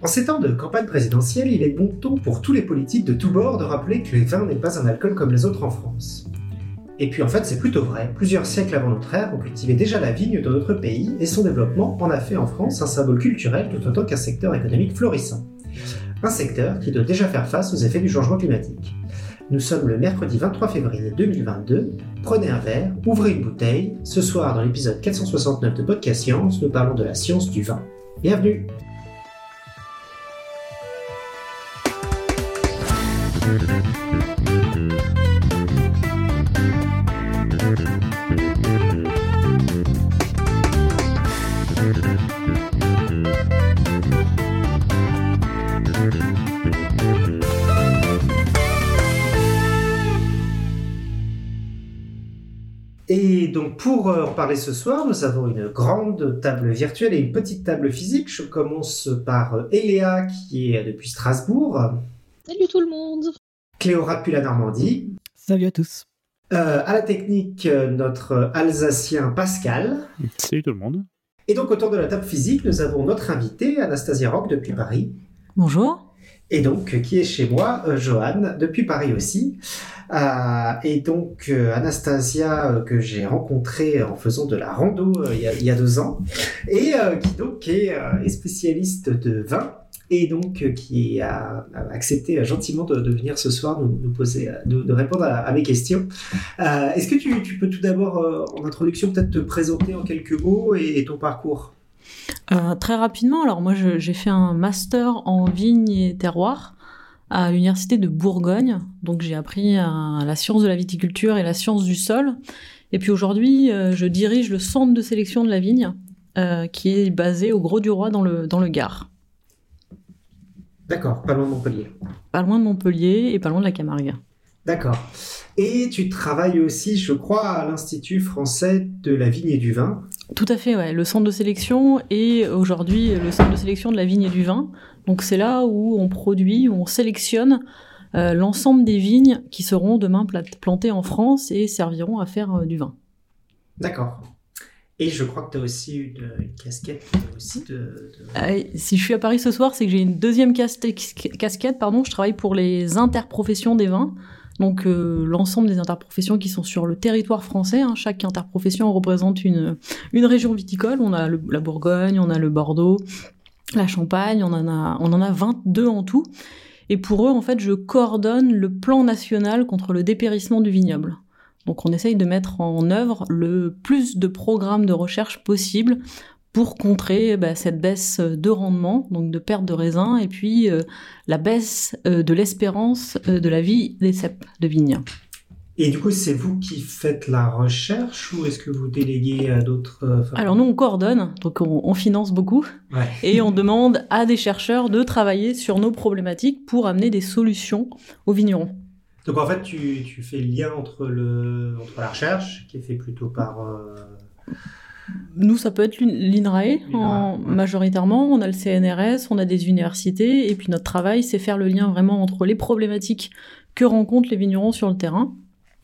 En ces temps de campagne présidentielle, il est bon ton pour tous les politiques de tous bords de rappeler que le vin n'est pas un alcool comme les autres en France. Et puis en fait, c'est plutôt vrai. Plusieurs siècles avant notre ère, on cultivait déjà la vigne dans notre pays et son développement en a fait en France un symbole culturel tout autant qu'un secteur économique florissant. Un secteur qui doit déjà faire face aux effets du changement climatique. Nous sommes le mercredi 23 février 2022. Prenez un verre, ouvrez une bouteille. Ce soir, dans l'épisode 469 de Podcast Science, nous parlons de la science du vin. Bienvenue pour euh, en parler ce soir, nous avons une grande table virtuelle et une petite table physique. Je commence par euh, Eléa qui est depuis Strasbourg. Salut tout le monde Cléora depuis la Normandie. Salut à tous. Euh, à la technique, notre Alsacien Pascal. Salut tout le monde. Et donc autour de la table physique, nous avons notre invité Anastasia Rock depuis Paris. Bonjour. Et donc, qui est chez moi, euh, Johan, depuis Paris aussi. Euh, et donc, euh, Anastasia, euh, que j'ai rencontrée en faisant de la rando il, y a, deux ans, et qui est, spécialiste de vin, et donc qui a, accepté gentiment de, venir ce soir nous, poser, de, répondre à, mes questions. Est-ce que tu, peux tout d'abord, en introduction, peut-être te présenter en quelques mots et, ton parcours? Très rapidement, alors moi j'ai fait un master en vigne et terroir à l'université de Bourgogne. Donc j'ai appris euh, la science de la viticulture et la science du sol. Et puis aujourd'hui, euh, je dirige le centre de sélection de la vigne euh, qui est basé au Gros du Roi dans le, dans le Gard. D'accord, pas loin de Montpellier. Pas loin de Montpellier et pas loin de la Camargue. D'accord. Et tu travailles aussi, je crois, à l'Institut français de la vigne et du vin. Tout à fait, ouais. Le centre de sélection est aujourd'hui le centre de sélection de la vigne et du vin. Donc c'est là où on produit, où on sélectionne euh, l'ensemble des vignes qui seront demain pla- plantées en France et serviront à faire euh, du vin. D'accord. Et je crois que tu as aussi une, une casquette aussi de... de- Euh, si je suis à Paris ce soir, c'est que j'ai une deuxième casquette, casquette, pardon. Je travaille pour les interprofessions des vins. Donc euh, l'ensemble des interprofessions qui sont sur le territoire français. hein. Chaque interprofession représente une, région viticole. On a la Bourgogne, on a le Bordeaux, la Champagne, on en a, on en a 22 en tout. Et pour eux, en fait, je coordonne le plan national contre le dépérissement du vignoble. Donc on essaye de mettre en œuvre le plus de programmes de recherche possible pour contrer bah, cette baisse de rendement, donc de perte de raisin, et puis euh, la baisse euh, de l'espérance euh, de la vie des cèpes de vigne. Et du coup, c'est vous qui faites la recherche ou est-ce que vous déléguez à d'autres... euh, Alors nous, on coordonne, donc on, on finance beaucoup, Ouais. et on demande à des chercheurs de travailler sur nos problématiques pour amener des solutions aux vignerons. Donc en fait, tu, tu fais le lien entre, le, entre la recherche, qui est fait plutôt par... euh, Nous, ça peut être l'In- l'INRAE en- ouais. majoritairement. On a le CNRS, on a des universités, et puis notre travail, c'est faire le lien vraiment entre les problématiques que rencontrent les vignerons sur le terrain.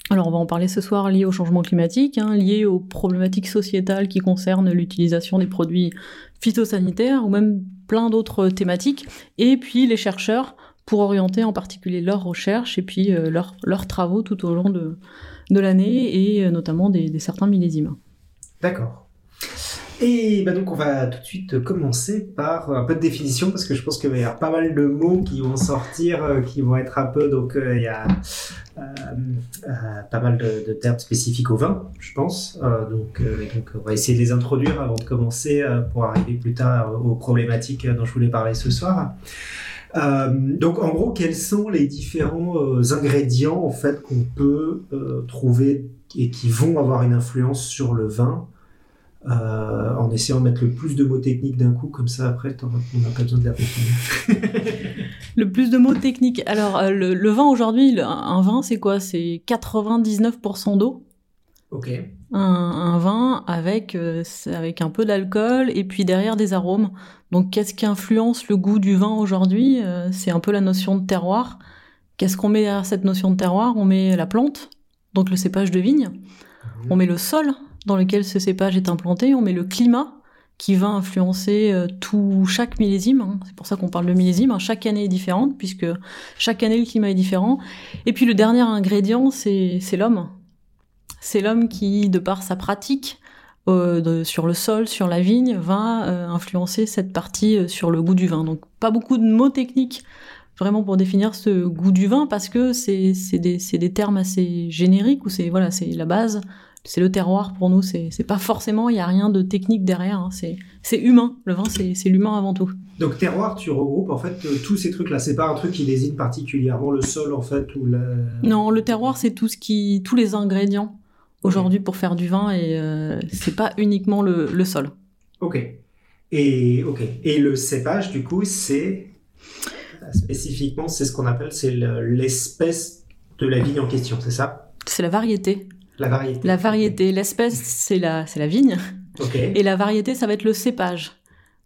Alors, on va en parler ce soir lié au changement climatique, hein, lié aux problématiques sociétales qui concernent l'utilisation des produits phytosanitaires ou même plein d'autres thématiques. Et puis les chercheurs pour orienter en particulier leurs recherches et puis euh, leurs leurs travaux tout au long de, de l'année et euh, notamment des, des certains millésimes. D'accord. Et bah donc on va tout de suite commencer par un peu de définition parce que je pense qu'il va y avoir pas mal de mots qui vont sortir, euh, qui vont être un peu donc euh, il y a euh, pas mal de, termes spécifiques au vin, je pense. Donc, on va essayer de les introduire avant de commencer pour arriver plus tard aux problématiques dont je voulais parler ce soir. Donc en gros, quels sont les différents ingrédients en fait qu'on peut trouver et qui vont avoir une influence sur le vin? Euh, en essayant de mettre le plus de mots techniques d'un coup, comme ça après on n'a pas besoin de la. Le plus de mots techniques. Alors, euh, le, le vin aujourd'hui, le- un vin, c'est quoi? C'est 99% d'eau. ok. Un, un vin avec, euh, avec un peu d'alcool et puis derrière des arômes. Donc, qu'est-ce qui influence le goût du vin aujourd'hui? Euh, C'est un peu la notion de terroir. Qu'est-ce qu'on met derrière cette notion de terroir? On met la plante, donc le cépage de vigne. On met le sol, dans lequel ce cépage est implanté, on met le climat qui va influencer euh, tout chaque millésime. hein. C'est pour ça qu'on parle de millésime. hein. Chaque année est différente puisque chaque année le climat est différent. Et puis le dernier ingrédient, c'est l'homme. C'est l'homme qui, de par sa pratique euh, sur le sol, sur la vigne, va euh, influencer cette partie sur le goût du vin. Donc pas beaucoup de mots techniques vraiment pour définir ce goût du vin parce que c'est c'est des, c'est des termes assez génériques ou c'est voilà c'est la base c'est le terroir pour nous c'est pas forcément il y a rien de technique derrière hein. c'est humain le vin c'est l'humain avant tout Donc terroir, tu regroupes en fait euh, tous ces trucs-là. C'est pas un truc qui désigne particulièrement le sol en fait ou la. non le terroir c'est tout ce qui tous les ingrédients aujourd'hui pour faire du vin et euh, c'est pas uniquement le, le sol Ok. Et ok. Et le cépage, du coup, c'est spécifiquement, c'est ce qu'on appelle, c'est le- l'espèce de la vigne en question, c'est ça? C'est la variété La variété. la variété l'espèce c'est la c'est la vigne. Et la variété, ça va être le cépage.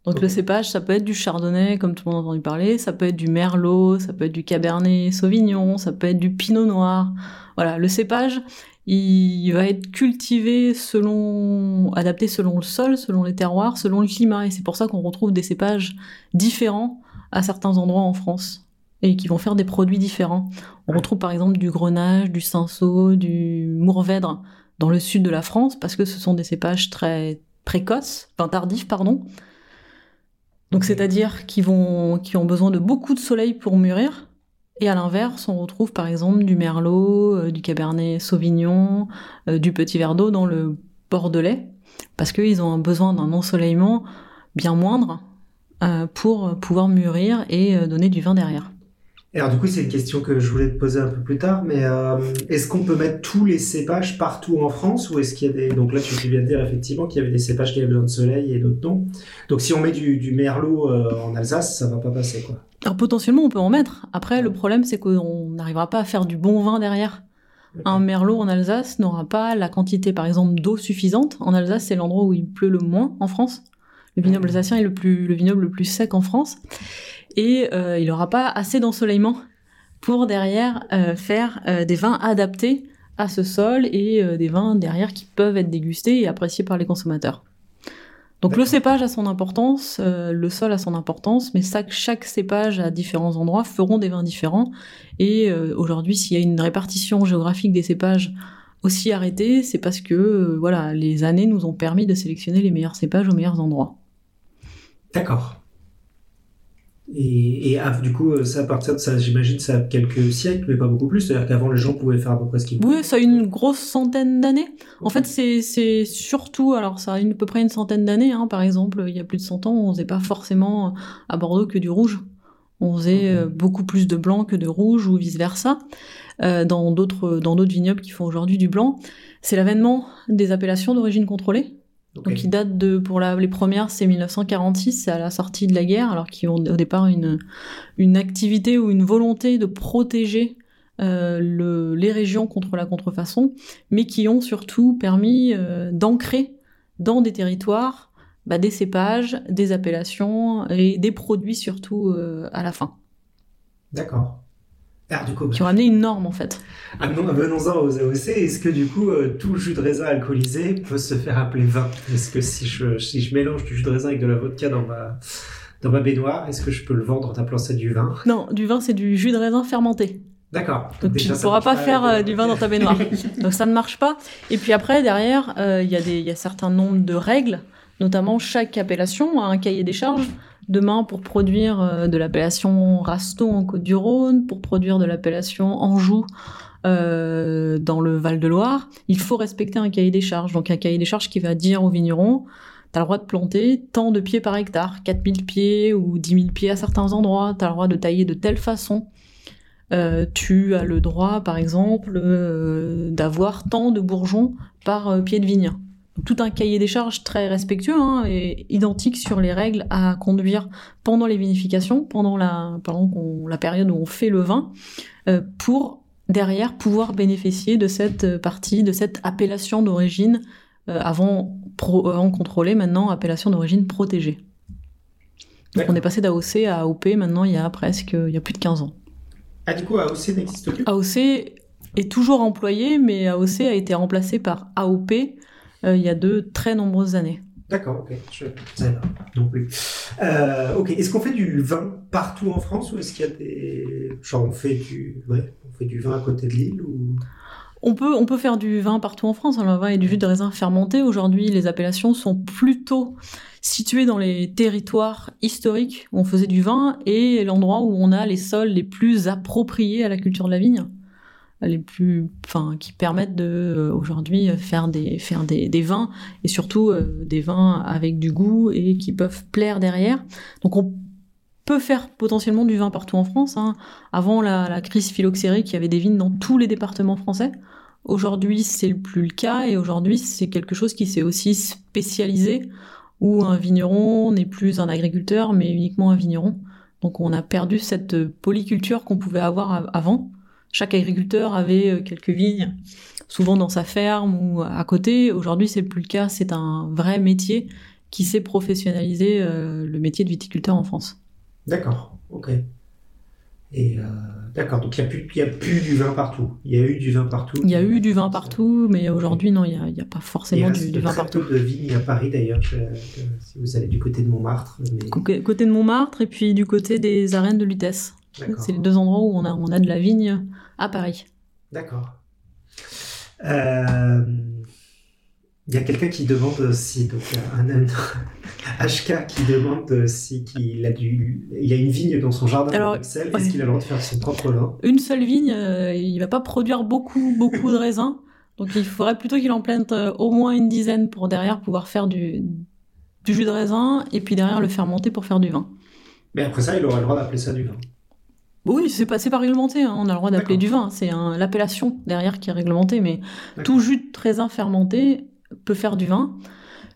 Donc le cépage, ça peut être du chardonnay, comme tout le monde a entendu parler, ça peut être du merlot, ça peut être du cabernet sauvignon, ça peut être du pinot noir. Voilà, le cépage, il va être cultivé selon, adapté selon le sol, selon les terroirs, selon le climat. Et c'est pour ça qu'on retrouve des cépages différents à certains endroits en France et qui vont faire des produits différents. On retrouve par exemple du grenage, du cinsault, du mourvèdre dans le sud de la France parce que ce sont des cépages très précoces, enfin tardifs, pardon. Donc c'est-à-dire qui vont, qui ont besoin de beaucoup de soleil pour mûrir. Et à l'inverse, on retrouve par exemple du merlot, euh, du cabernet sauvignon, euh, du petit verre d'eau dans le bordelais, parce qu'ils ont besoin d'un ensoleillement bien moindre euh, pour pouvoir mûrir et donner du vin derrière. Et Alors du coup, c'est une question que je voulais te poser un peu plus tard, mais euh, est-ce qu'on peut mettre tous les cépages partout en France ou est-ce qu'il y a des... Donc là, tu viens de dire effectivement qu'il y avait des cépages qui avaient besoin de soleil et d'autres non. Donc si on met du, du merlot euh, en Alsace, ça va pas passer quoi. Alors potentiellement, on peut en mettre. Après, le problème, c'est qu'on n'arrivera pas à faire du bon vin derrière. Un merlot en Alsace n'aura pas la quantité, par exemple, d'eau suffisante. En Alsace, c'est l'endroit où il pleut le moins en France. Le vignoble alsacien est le, plus, le vignoble le plus sec en France. Et euh, il n'aura pas assez d'ensoleillement pour derrière euh, faire euh, des vins adaptés à ce sol et euh, des vins derrière qui peuvent être dégustés et appréciés par les consommateurs. Donc le cépage a son importance, le sol a son importance, mais ça, chaque cépage à différents endroits feront des vins différents. Et aujourd'hui, s'il y a une répartition géographique des cépages aussi arrêtée, c'est parce que voilà, les années nous ont permis de sélectionner les meilleurs cépages aux meilleurs endroits. D'accord. Et, et ah, du coup, euh, ça à partir de ça, j'imagine, ça a quelques siècles, mais pas beaucoup plus. C'est-à-dire qu'avant, les gens pouvaient faire à peu près ce qu'ils voulaient. Oui, ça a une grosse centaine d'années. En fait, c'est surtout, alors ça a une, à peu près une centaine d'années, hein, par exemple, il y a plus de 100 ans, on faisait pas forcément à Bordeaux que du rouge. On faisait euh, beaucoup plus de blanc que de rouge ou vice-versa. Euh, dans d'autres dans d'autres vignobles qui font aujourd'hui du blanc, c'est l'avènement des appellations d'origine contrôlée. Ok. Donc qui datent de, pour la, les premières, c'est 1946, c'est à la sortie de la guerre, alors qu'ils ont au départ une, une activité ou une volonté de protéger euh, le, les régions contre la contrefaçon, mais qui ont surtout permis euh, d'ancrer dans des territoires bah, des cépages, des appellations et des produits surtout euh, à la fin, D'accord. Alors, du coup, qui ont amené une norme en fait. Ah non, venons-en aux AOC. Est-ce que du coup, euh, tout jus de raisin alcoolisé peut se faire appeler vin? Est-ce que si je, si je mélange du jus de raisin avec de la vodka dans ma, dans ma baignoire, est-ce que je peux le vendre en appelant ça du vin? Non, du vin c'est du jus de raisin fermenté. D'accord. Donc déjà, tu ne pourras pas faire euh, de- du vin dans ta baignoire. Donc ça ne marche pas. Et puis après, derrière, euh, il y, a des- il y a certains nombres de règles, notamment chaque appellation a un cahier des charges. Demain, pour produire euh, de l'appellation Rasto en Côte-du-Rhône, pour produire de l'appellation Anjou euh, dans le Val-de-Loire, il faut respecter un cahier des charges. Donc un cahier des charges qui va dire aux vignerons, tu as le droit de planter tant de pieds par hectare, 4000 pieds ou 10 000 pieds à certains endroits, tu as le droit de tailler de telle façon. Euh, tu as le droit, par exemple, d'avoir tant de bourgeons par pied de vigne. Tout un cahier des charges très respectueux hein, et identique sur les règles à conduire pendant les vinifications, pendant la, pendant la période où on fait le vin, euh, pour derrière pouvoir bénéficier de cette euh, partie, de cette appellation d'origine euh, avant, pro, avant contrôlée, maintenant appellation d'origine protégée. Donc on est passé d'AOC à AOP maintenant il y a presque il y a plus de 15 ans. Ah, du coup, AOC n'existe plus? AOC est toujours employé, mais AOC a été remplacé par AOP il y a de très nombreuses années. D'accord, ok. Je ne non plus. Euh, ok. Est-ce qu'on fait du vin partout en France ou est-ce qu'il y a des. Genre, on fait du, ouais, on fait du vin à côté de l'île ou... On peut, on peut faire du vin partout en France, hein, le vin et du jus de raisin fermenté. Aujourd'hui, les appellations sont plutôt situées dans les territoires historiques où on faisait du vin et l'endroit où on a les sols les plus appropriés à la culture de la vigne les plus, enfin, qui permettent de euh, aujourd'hui faire des faire des, des, vins et surtout euh, des vins avec du goût et qui peuvent plaire derrière. Donc on peut faire potentiellement du vin partout en France. Hein. Avant la, la, crise phylloxérique, il y avait des vignes dans tous les départements français. Aujourd'hui, c'est plus le cas et aujourd'hui, c'est quelque chose qui s'est aussi spécialisé où un vigneron n'est plus un agriculteur mais uniquement un vigneron. Donc on a perdu cette polyculture qu'on pouvait avoir avant. Chaque agriculteur avait euh, quelques vignes, souvent dans sa ferme ou à côté. Aujourd'hui, c'est plus le cas. C'est un vrai métier qui s'est professionnalisé, euh, le métier de viticulteur en France. D'accord, ok. Et euh, d'accord, donc il n'y a, plus du vin partout. Il y a eu du vin partout. Il y a eu du vin partout, mais aujourd'hui, non, il n'y a, pas forcément du, du, vin partout. Il y a de vignes à Paris d'ailleurs, si vous allez du côté de Montmartre. Côté de Montmartre et puis du côté des arènes de Lutèce. C'est les deux endroits où on a, on a de la vigne à Paris. D'accord. Euh, il y a quelqu'un qui demande si, donc un, HK qui demande si il a du, il a une vigne dans son jardin Alors, Est-ce qu'il a le droit de faire son propre vin? Une seule vigne, euh, il va pas produire beaucoup, beaucoup de raisins. Donc il faudrait plutôt qu'il en plante euh, au moins une dizaine pour derrière pouvoir faire du, du jus de raisin et puis derrière le fermenter pour faire du vin. Mais après ça, il aura le droit d'appeler ça du vin. Oui, c'est pas, pas réglementé, hein. on a le droit d'appeler du vin, c'est l'appellation derrière qui est réglementée, mais tout jus de raisin fermenté peut faire du vin.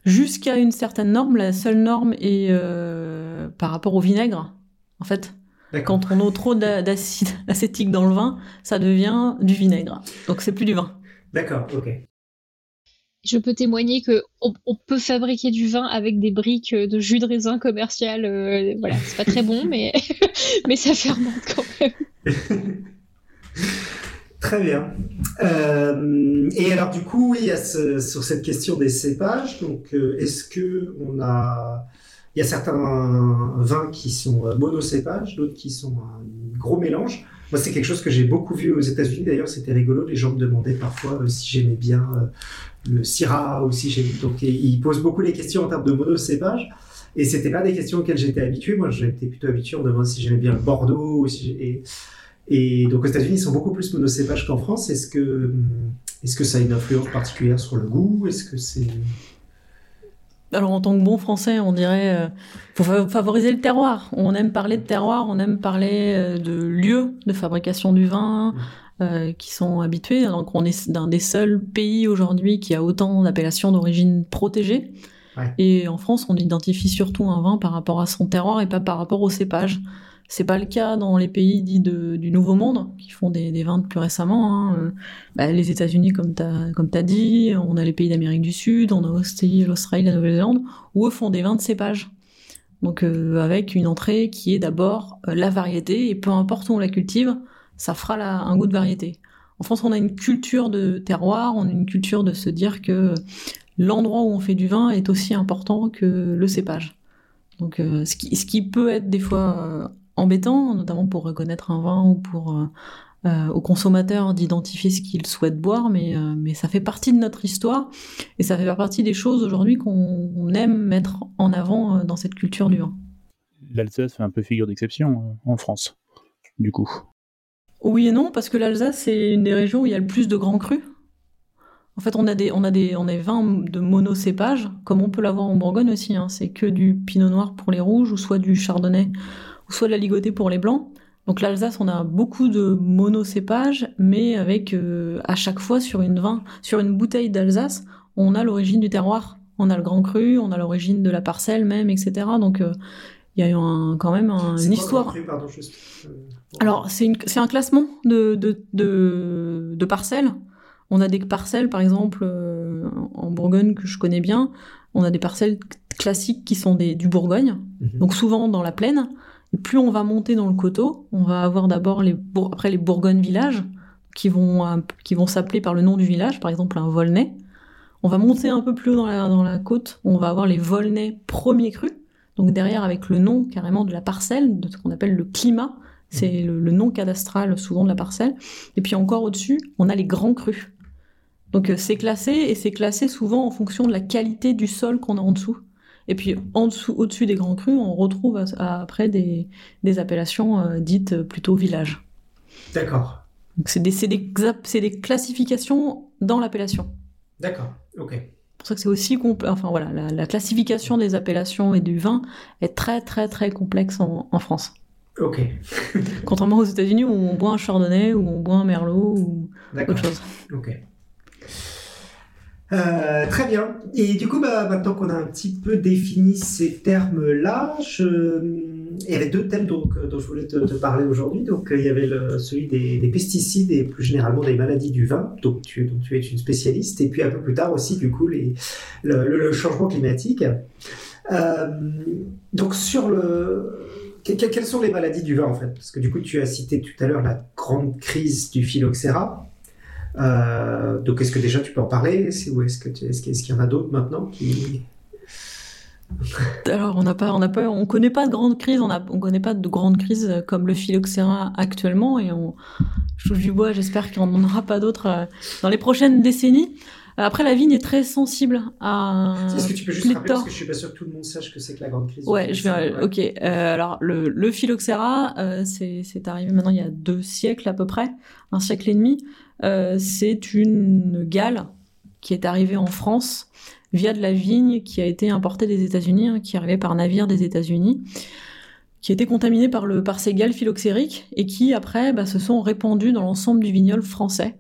Jusqu'à une certaine norme, la seule norme est euh, par rapport au vinaigre, en fait. Quand on a trop d'acide acétique dans le vin, ça devient du vinaigre. Donc c'est plus du vin. D'accord, ok je peux témoigner que on, peut fabriquer du vin avec des briques de jus de raisin commercial. Euh, voilà, c'est pas très bon, mais mais ça fermente quand même. Très bien. Euh, et alors du coup, a sur cette question des cépages. Donc, euh, est-ce que on a, il y a certains vins qui sont monocépages, d'autres qui sont un gros mélange. Moi, c'est quelque chose que j'ai beaucoup vu aux États-Unis. D'ailleurs, c'était rigolo. Les gens me demandaient parfois si j'aimais bien le Syrah aussi. Donc, il pose beaucoup les questions en termes de monocépage. Et c'était pas des questions auxquelles j'étais habitué. Moi, j'étais plutôt habitué. On demande si j'aimais bien le Bordeaux. et, et, donc, aux États-Unis, ils sont beaucoup plus monocépages qu'en France. Est-ce que, est-ce que ça a une influence particulière sur le goût? Est-ce que c'est. Alors, en tant que bon français, on dirait euh, faut favoriser le terroir. On aime parler de terroir, on aime parler euh, de lieux de fabrication du vin, mmh. Euh, qui sont habitués. Donc on est d'un des seuls pays aujourd'hui qui a autant d'appellations d'origine protégée. Et en France, on identifie surtout un vin par rapport à son terroir et pas par rapport au cépage. C'est pas le cas dans les pays dits du Nouveau Monde, qui font des, vins plus récemment. Hein. Bah, les États-Unis, comme tu as, comme as dit, on a les pays d'Amérique du Sud, on a aussi l'Australie, la Nouvelle-Zélande, où eux font des vins de cépage. Donc euh, avec une entrée qui est d'abord euh, la variété, et peu importe où on la cultive, ça fera un goût de variété. En France, on a une culture de terroir, on a une culture de se dire que l'endroit où on fait du vin est aussi important que le cépage. Donc, euh, ce, qui, peut être des fois embêtant, notamment pour reconnaître un vin ou pour euh, aux consommateurs d'identifier ce qu'ils souhaitent boire, mais, mais ça fait partie de notre histoire et ça fait partie des choses aujourd'hui qu'on aime mettre en avant dans cette culture du vin. L'Alsace fait un peu figure d'exception en France, du coup. Oui et non, parce que l'Alsace, c'est une des régions où il y a le plus de grands crus. En fait, on a des, on a des, on a 20 de monocépages, comme on peut l'avoir en Bourgogne aussi. Hein. C'est que du pinot noir pour les rouges, ou soit du chardonnay, ou soit de la ligotée pour les blancs. Donc l'Alsace, on a beaucoup de monocépages, mais avec euh, à chaque fois sur une vin, sur une bouteille d'Alsace, on a l'origine du terroir. On a le grand cru, on a l'origine de la parcelle même, etc. Donc euh, il y a eu un, quand même un, une histoire. pardon, juste, euh, Alors, c'est un classement de, de, de, de, parcelles. On a des parcelles, par exemple, euh, en Bourgogne, que je connais bien. On a des parcelles classiques qui sont des, du Bourgogne, mhm. donc souvent dans la plaine. Plus on va monter dans le coteau, on va avoir d'abord les, après les Bourgogne villages, qui vont, qui vont s'appeler par le nom du village, par exemple un Volnay. On va monter un peu plus haut dans la, dans la côte, on va avoir les Volnay premiers crus, donc derrière avec le nom carrément de la parcelle, de ce qu'on appelle le climat, c'est le, le nom cadastral souvent de la parcelle. Et puis encore au-dessus, on a les grands crus. Donc euh, c'est classé et c'est classé souvent en fonction de la qualité du sol qu'on a en dessous. Et puis en dessous, au-dessus des grands crus, on retrouve à- à- après des, des appellations euh, dites plutôt village. D'accord. Donc c'est des, des, des classifications dans l'appellation. D'accord. Ok. C'est pour ça que c'est aussi compl- enfin voilà, la, la classification des appellations et du vin est très très très complexe en, en France. Ok. Contrairement aux États-Unis où on boit un Chardonnay ou on boit un Merlot ou autre chose. Ok. Euh, très bien. Et du coup, bah, maintenant qu'on a un petit peu défini ces termes-là, je... il y avait deux thèmes euh, dont je voulais te, parler aujourd'hui. Donc, euh, il y avait celui des, des pesticides et plus généralement des maladies du vin, donc tu, dont tu es une spécialiste. Et puis un peu plus tard aussi, du coup, le, le- changement climatique. Euh, donc, sur le. que- que- Quelles sont les maladies du vin en fait? Parce que du coup, tu as cité tout à l'heure la grande crise du phylloxéra. Euh, donc, est-ce que déjà tu peux en parler? C'est- Ou est-ce qu'il y en a d'autres maintenant qui... Alors on n'a pas, on n'a pas, on connaît pas de grande crise, on a, on connaît pas de grande crise euh, comme le phylloxéra actuellement et on, je touche du bois, j'espère qu'il n'y en aura pas d'autres euh, dans les prochaines décennies. Après la vigne est très sensible à. Est-ce que tu peux juste rappeler Parce que je suis pas sûr que tout le monde sache que c'est que la grande crise. Ouais, je vais. Ok. euh, alors le, le phylloxéra, euh, c'est arrivé maintenant il y a deux siècles à peu près, un siècle et demi. Euh, c'est une gale qui est arrivée en France via de la vigne qui a été importée des États-Unis, hein, qui arrivait par navire des États-Unis, qui été contaminée par le par ces gales phylloxériques et qui après bah, se sont répandues dans l'ensemble du vignoble français.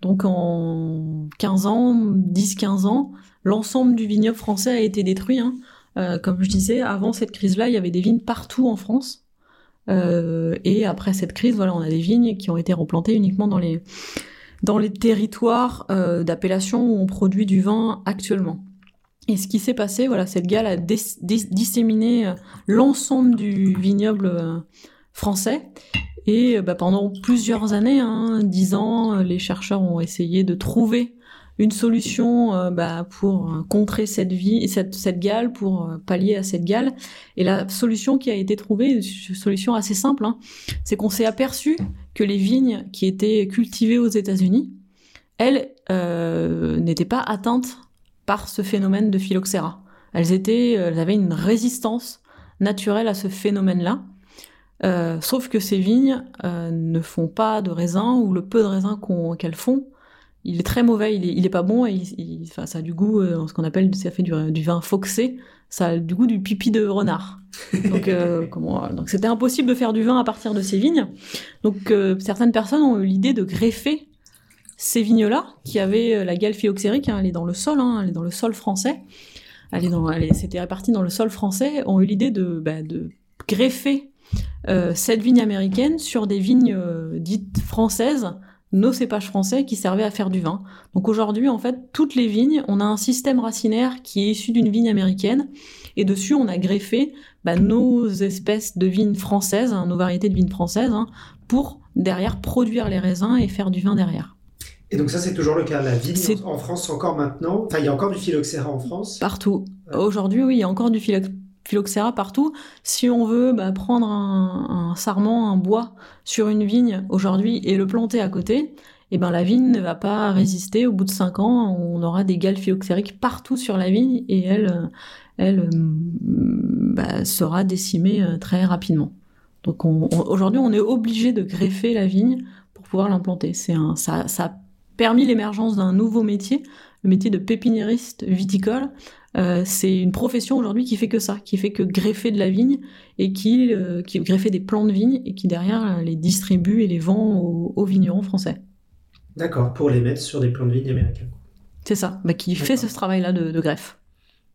Donc en 15 ans, 10-15 ans, l'ensemble du vignoble français a été détruit. hein. Euh, comme je disais, avant cette crise-là, il y avait des vignes partout en France. Euh, et après cette crise, voilà, on a des vignes qui ont été replantées uniquement dans les, dans les territoires euh, d'appellation où on produit du vin actuellement. Et ce qui s'est passé, voilà, cette gale a disséminé euh, l'ensemble du vignoble euh, français. Et bah, pendant plusieurs années, hein, dix ans, euh, les chercheurs ont essayé de trouver une solution bah, pour contrer cette, gale, pour pallier à cette gale. Et la solution qui a été trouvée, une solution assez simple, hein, c'est qu'on s'est aperçu que les vignes qui étaient cultivées aux États-Unis, elles euh, n'étaient pas atteintes par ce phénomène de phylloxéra. Elles euh, avaient une résistance naturelle à ce phénomène-là. Euh, sauf que ces vignes ne font pas de raisin ou le peu de raisin qu'elles font, il est très mauvais, il est, il est pas bon et il, ça a du goût, euh, ce qu'on appelle, ça fait du, du vin foxé, ça a du goût du pipi de renard. Donc, euh, comment, donc c'était impossible de faire du vin à partir de ces vignes. Donc euh, certaines personnes ont eu l'idée de greffer ces vignes-là, qui avaient la gale phylloxérique, hein, elle est dans le sol, hein, elle est dans le sol français, elle est dans, c'était réparti dans le sol français, ont eu l'idée de, bah, de greffer cette vigne américaine sur des vignes dites françaises, nos cépages français qui servaient à faire du vin. Donc aujourd'hui, en fait, toutes les vignes, on a un système racinaire qui est issu d'une vigne américaine, et dessus, on a greffé bah, nos espèces de vignes françaises, hein, nos variétés de vignes françaises, hein, pour derrière produire les raisins et faire du vin derrière. Et donc ça, c'est toujours le cas. La vigne en France encore maintenant. Enfin, il y a encore du phylloxéra en France. Partout. Ouais. Aujourd'hui, oui, il y a encore du phyllo- phylloxéra partout. Si on veut bah, prendre un, sarment, un bois sur une vigne aujourd'hui et le planter à côté, eh ben la vigne ne va pas résister. Au bout de cinq ans, on aura des gales phylloxériques partout sur la vigne et elle, euh, elle euh, bah, sera décimée euh, très rapidement. Donc on- on- aujourd'hui, on est obligé de greffer la vigne pour pouvoir l'implanter. C'est ça, ça a permis l'émergence d'un nouveau métier, le métier de pépiniériste viticole. Euh, c'est une profession aujourd'hui qui fait que ça, qui fait que greffer de la vigne et qui, euh, qui greffer des plants de vigne et qui derrière euh, les distribue et les vend aux, aux vignerons français. D'accord, pour les mettre sur des plants de vigne américains. C'est ça, bah, qui fait ce travail-là de, de greffe.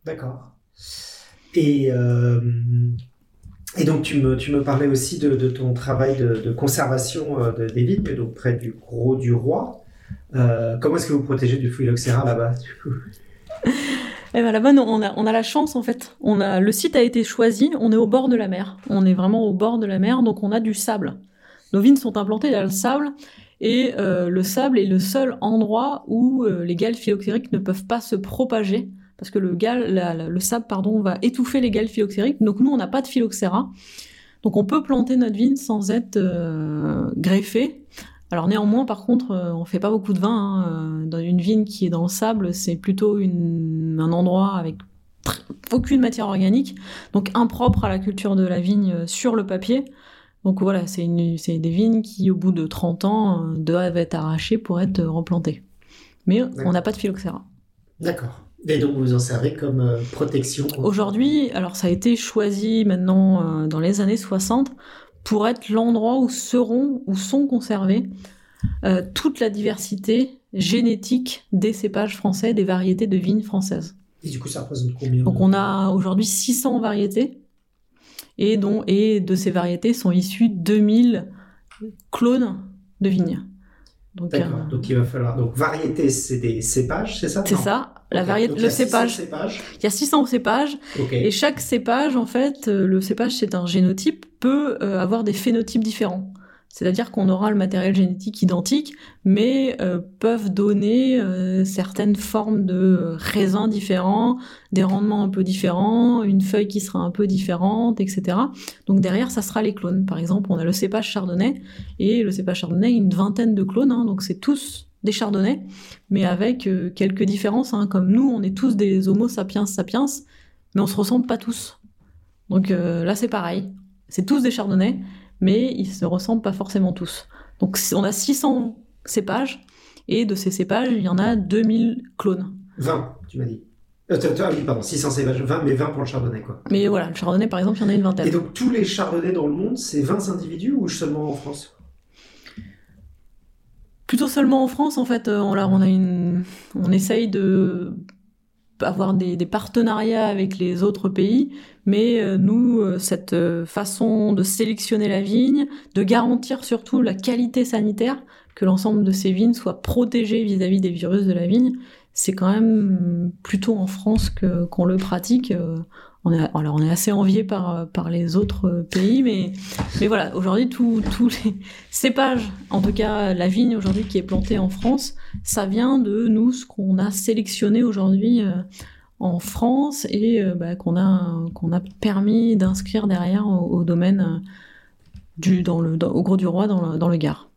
D'accord. Et, euh, et donc, tu me, tu me parlais aussi de, de ton travail de, de conservation de- des vignes, donc près du Gros du Roi. Comment est-ce que vous protégez du phylloxéra là-bas Et ben là-bas, on a, on a la chance en fait. On a, le site a été choisi, on est au bord de la mer. On est vraiment au bord de la mer, donc on a du sable. Nos vignes sont implantées dans le sable Et euh, le sable est le seul endroit où euh, les gales phylloxériques ne peuvent pas se propager parce que le, le sable pardon, va étouffer les gales phylloxériques. Donc nous, on n'a pas de phylloxéra. Donc on peut planter notre vigne sans être euh, greffé. Alors néanmoins, par contre, euh, on fait pas beaucoup de vin. hein. Euh, Dans une vigne qui est dans le sable, c'est plutôt une- un endroit avec aucune matière organique, donc impropre à la culture de la vigne euh, sur le papier. Donc voilà, c'est des vignes qui, au bout de 30 ans, doivent être arrachées pour être replantées. Mais on n'a pas de phylloxéra. D'accord. Et donc vous en servez comme euh, protection Aujourd'hui, alors ça a été choisi maintenant euh, dans les années 60 pour être l'endroit où seront ou sont conservées euh, toute la diversité génétique des cépages français, des variétés de vignes françaises. Et du coup, ça représente combien Donc on a aujourd'hui 600 variétés et, dont, et de ces variétés sont issus 2000 clones de vignes. Donc D'accord. euh, Donc il va falloir. Donc variété, c'est des cépages, c'est ça? C'est ça, la Ok. variété, Donc, il y le a 600 cépage. cépages. Il y a 600 cépages. Et chaque cépage, en fait, euh, le cépage c'est un génotype, peut euh, avoir des phénotypes différents. C'est-à-dire qu'on aura le matériel génétique identique, mais euh, peuvent donner euh, certaines formes de raisins différents, des rendements un peu différents, une feuille qui sera un peu différente, etc. Donc derrière, ça sera les clones. Par exemple, on a le cépage chardonnay, et le cépage chardonnay, une vingtaine de clones, hein, donc c'est tous des chardonnays, mais avec euh, quelques différences. hein. Comme nous, on est tous des Homo sapiens sapiens, mais on se ressemble pas tous. Donc euh, là, c'est pareil. C'est tous des chardonnays, mais ils se ressemblent pas forcément tous. Donc on a 600 cépages, et de ces cépages, il y en a 2000 clones. 20, tu m'as dit. Euh, t- t- ah oui, pardon, 600 cépages, 20, mais 20 pour le chardonnay, quoi. Mais voilà, le chardonnay, par exemple, il y en a une Et vingtaine. donc tous les chardonnays dans le monde, c'est 20 individus ou seulement en France? Plutôt seulement en France, en fait, euh, on, a essaye de avoir des, partenariats avec les autres pays, mais euh, nous, euh, cette façon de sélectionner la vigne, de garantir surtout la qualité sanitaire, que l'ensemble de ces vignes soient protégées vis-à-vis des virus de la vigne, c'est quand même plutôt en France qu'on le pratique. Euh, on est, assez envié par, par les autres euh, pays, mais, voilà, aujourd'hui, tous les cépages, en tout cas la vigne aujourd'hui qui est plantée en France, ça vient de nous, ce qu'on a sélectionné aujourd'hui euh, en France et euh, bah, qu'on a, permis d'inscrire derrière au, domaine euh, du, au Gros du Roi dans le Gard.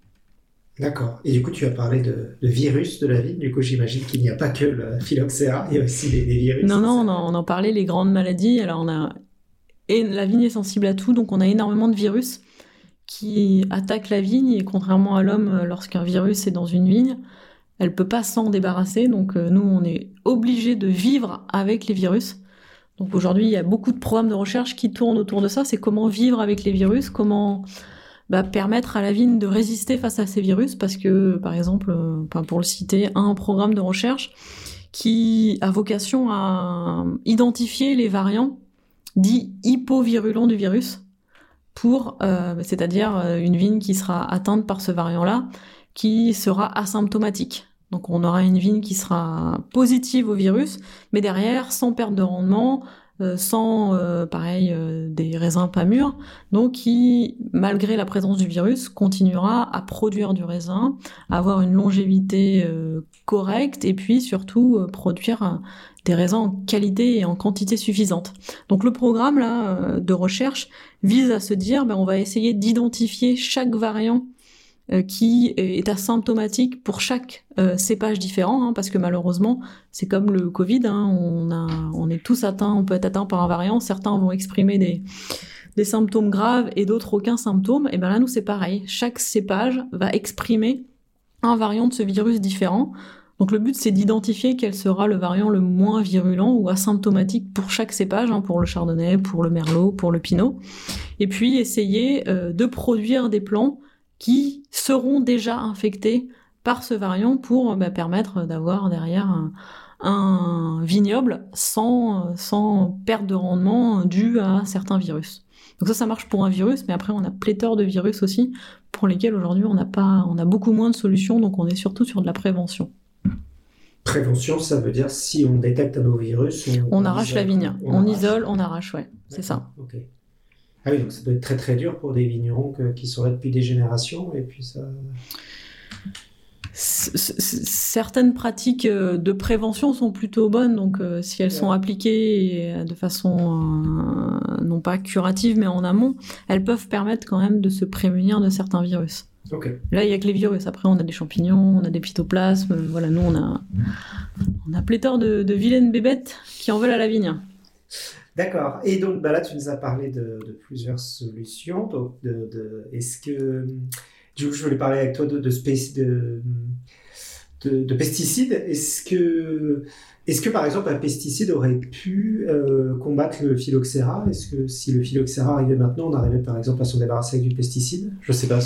D'accord. Et du coup, tu as parlé de, de virus de la vigne. Du coup, j'imagine qu'il n'y a pas que le phylloxéra, il y a aussi des, des virus. Non, non, on en, on en parlait, les grandes maladies. Alors, on a. Et la vigne est sensible à tout, donc on a énormément de virus qui attaquent la vigne. Et contrairement à l'homme, lorsqu'un virus est dans une vigne, elle peut pas s'en débarrasser. Donc, euh, nous, on est obligé de vivre avec les virus. Donc, aujourd'hui, il y a beaucoup de programmes de recherche qui tournent autour de ça. C'est comment vivre avec les virus, comment bah, permettre à la vigne de résister face à ces virus. Parce que, par exemple, euh, pour le citer, un programme de recherche qui a vocation à identifier les variants dits hypovirulents du virus pour, euh, c'est-à-dire euh, une vigne qui sera atteinte par ce variant-là, qui sera asymptomatique. Donc on aura une vigne qui sera positive au virus, mais derrière sans perte de rendement, sans euh, pareil euh, des raisins pas mûrs, donc qui malgré la présence du virus continuera à produire du raisin, avoir une longévité euh, correcte et puis surtout euh, produire euh, des raisins en qualité et en quantité suffisante. Donc le programme là euh, de recherche vise à se dire ben, on va essayer d'identifier chaque variant euh, qui est asymptomatique pour chaque euh, cépage différent, hein, parce que malheureusement, c'est comme le Covid, hein, on, a, on est tous atteints, on peut être atteint par un variant, certains vont exprimer des, des symptômes graves et d'autres aucun symptôme, et bien là, nous, c'est pareil. Chaque cépage va exprimer un variant de ce virus différent. Donc le but, c'est d'identifier quel sera le variant le moins virulent ou asymptomatique pour chaque cépage, hein, pour le chardonnay, pour le merlot, pour le pinot, et puis essayer euh, de produire des plants qui seront déjà infectés par ce variant pour bah, permettre d'avoir derrière un, un vignoble sans, sans perte de rendement due à certains virus. Donc ça, ça marche pour un virus, mais après on a pléthore de virus aussi pour lesquels aujourd'hui on n'a pas, on a beaucoup moins de solutions, donc on est surtout sur de la prévention. Prévention, ça veut dire si on détecte un nouveau virus, On arrache la vigne, on, arrache. isole, on arrache, ouais, c'est ça. D'accord, ok. Ah oui, donc ça doit être très très dur pour des vignerons que- qui sont là depuis des générations et puis ça. c- certaines pratiques euh, de prévention sont plutôt bonnes, donc euh, si elles sont appliquées euh, de façon euh, non pas curative mais en amont, elles peuvent permettre quand même de se prémunir de certains virus. Ok. Là, il y a que les virus. Après, on a des champignons, on a des phytoplasmes. Voilà, nous, on a, on a pléthore de, de vilaines bébêtes qui en veulent à la vigne. D'accord. Et donc bah là, tu nous as parlé de, plusieurs solutions. Est-ce que je voulais parler avec toi de, pesticides. Est-ce que, est-ce que par exemple un pesticide aurait pu euh, combattre le phylloxéra? Est-ce que si le phylloxéra arrivait maintenant, on arrivait par exemple à s'en débarrasser avec du pesticide? Je sais pas.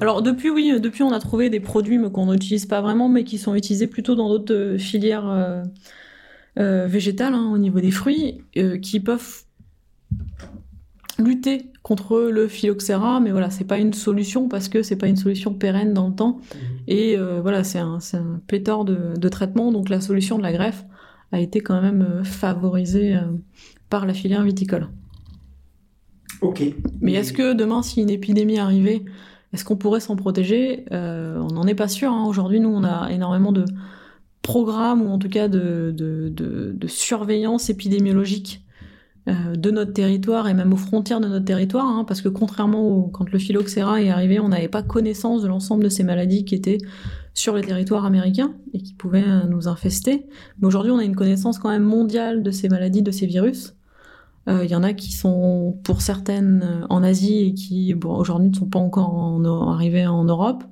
Alors, depuis, oui, depuis, on a trouvé des produits qu'on n'utilise pas vraiment, mais qui sont utilisés plutôt dans d'autres euh, filières euh, végétales, hein, au niveau des fruits, euh, qui peuvent lutter contre le phylloxéra, mais voilà, c'est pas une solution parce que c'est pas une solution pérenne dans le temps. Et euh, voilà, c'est un, un pléthore de, de traitements. Donc la solution de la greffe a été quand même euh, favorisée euh, par la filière viticole. ok. Mais est-ce que demain, si une épidémie arrivait, est-ce qu'on pourrait s'en protéger? Euh, On n'en est pas sûr. hein. Aujourd'hui, nous, on a énormément de programmes ou en tout cas de, surveillance épidémiologique euh, de notre territoire et même aux frontières de notre territoire, hein, parce que contrairement au, quand le phylloxéra est arrivé, on n'avait pas connaissance de l'ensemble de ces maladies qui étaient sur les territoires américains et qui pouvaient euh, nous infester. Mais aujourd'hui, on a une connaissance quand même mondiale de ces maladies, de ces virus. Euh, Il y en a qui sont, pour certaines, euh, en Asie et qui, aujourd'hui, ne sont pas encore en, arrivés en Europe,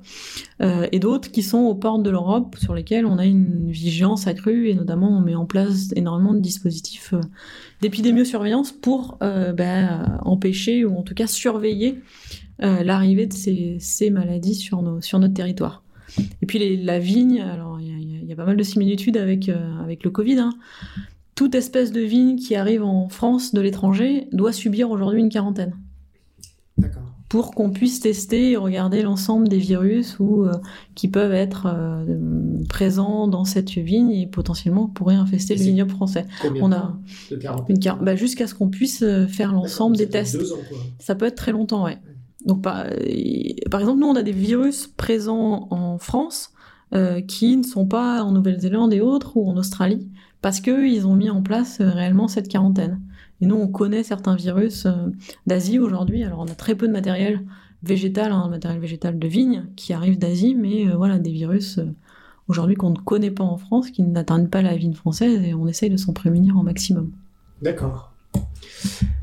euh, et d'autres qui sont aux portes de l'Europe, sur lesquelles on a une vigilance accrue, et notamment on met en place énormément de dispositifs euh, d'épidémiosurveillance pour euh, ben, empêcher, ou en tout cas surveiller euh, l'arrivée de ces, maladies sur, notre territoire. Et puis la vigne, alors il y, a- pas mal de similitudes avec, euh, avec le Covid. hein. Toute espèce de vigne qui arrive en France de l'étranger doit subir aujourd'hui une quarantaine D'accord. pour qu'on puisse tester et regarder l'ensemble des virus ou euh, qui peuvent être euh, présents dans cette vigne et potentiellement pourraient infester le vignoble français. Combien On a de une bah, jusqu'à ce qu'on puisse euh, faire l'ensemble des tests. Deux ans quoi. Ça peut être très longtemps, ouais. Donc, par, exemple, nous, on a des virus présents en France euh, qui ne sont pas en Nouvelle-Zélande et autres ou en Australie parce qu'ils ont mis en place euh, réellement cette quarantaine. Et nous, on connaît certains virus euh, d'Asie aujourd'hui. Alors, on a très peu de matériel végétal, hein, matériel végétal de vigne qui arrive d'Asie, mais euh, voilà, des virus euh, aujourd'hui qu'on ne connaît pas en France, qui n'atteignent pas la vigne française et on essaye de s'en prémunir au maximum. D'accord.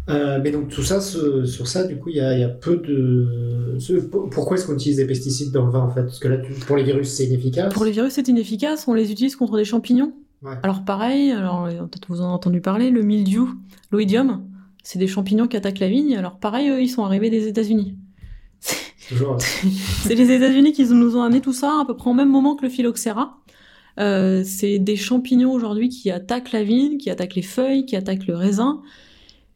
Euh, mais donc tout ça, ce- sur ça, du coup, il y a, il y a peu de. ce- pourquoi est-ce qu'on utilise des pesticides dans le vin en fait? Parce que là, tu- pour les virus, c'est inefficace. Pour les virus, c'est inefficace. On les utilise contre des champignons. Ouais. Alors pareil, alors euh, peut-être vous en avez entendu parler, le mildiou, l'oïdium, c'est des champignons qui attaquent la vigne. Alors pareil, eux, ils sont arrivés des États-Unis. C'est les États-Unis qui nous ont amené tout ça à peu près au même moment que le phylloxéra. Euh, c'est des champignons aujourd'hui qui attaquent la vigne, qui attaquent les feuilles, qui attaquent le raisin.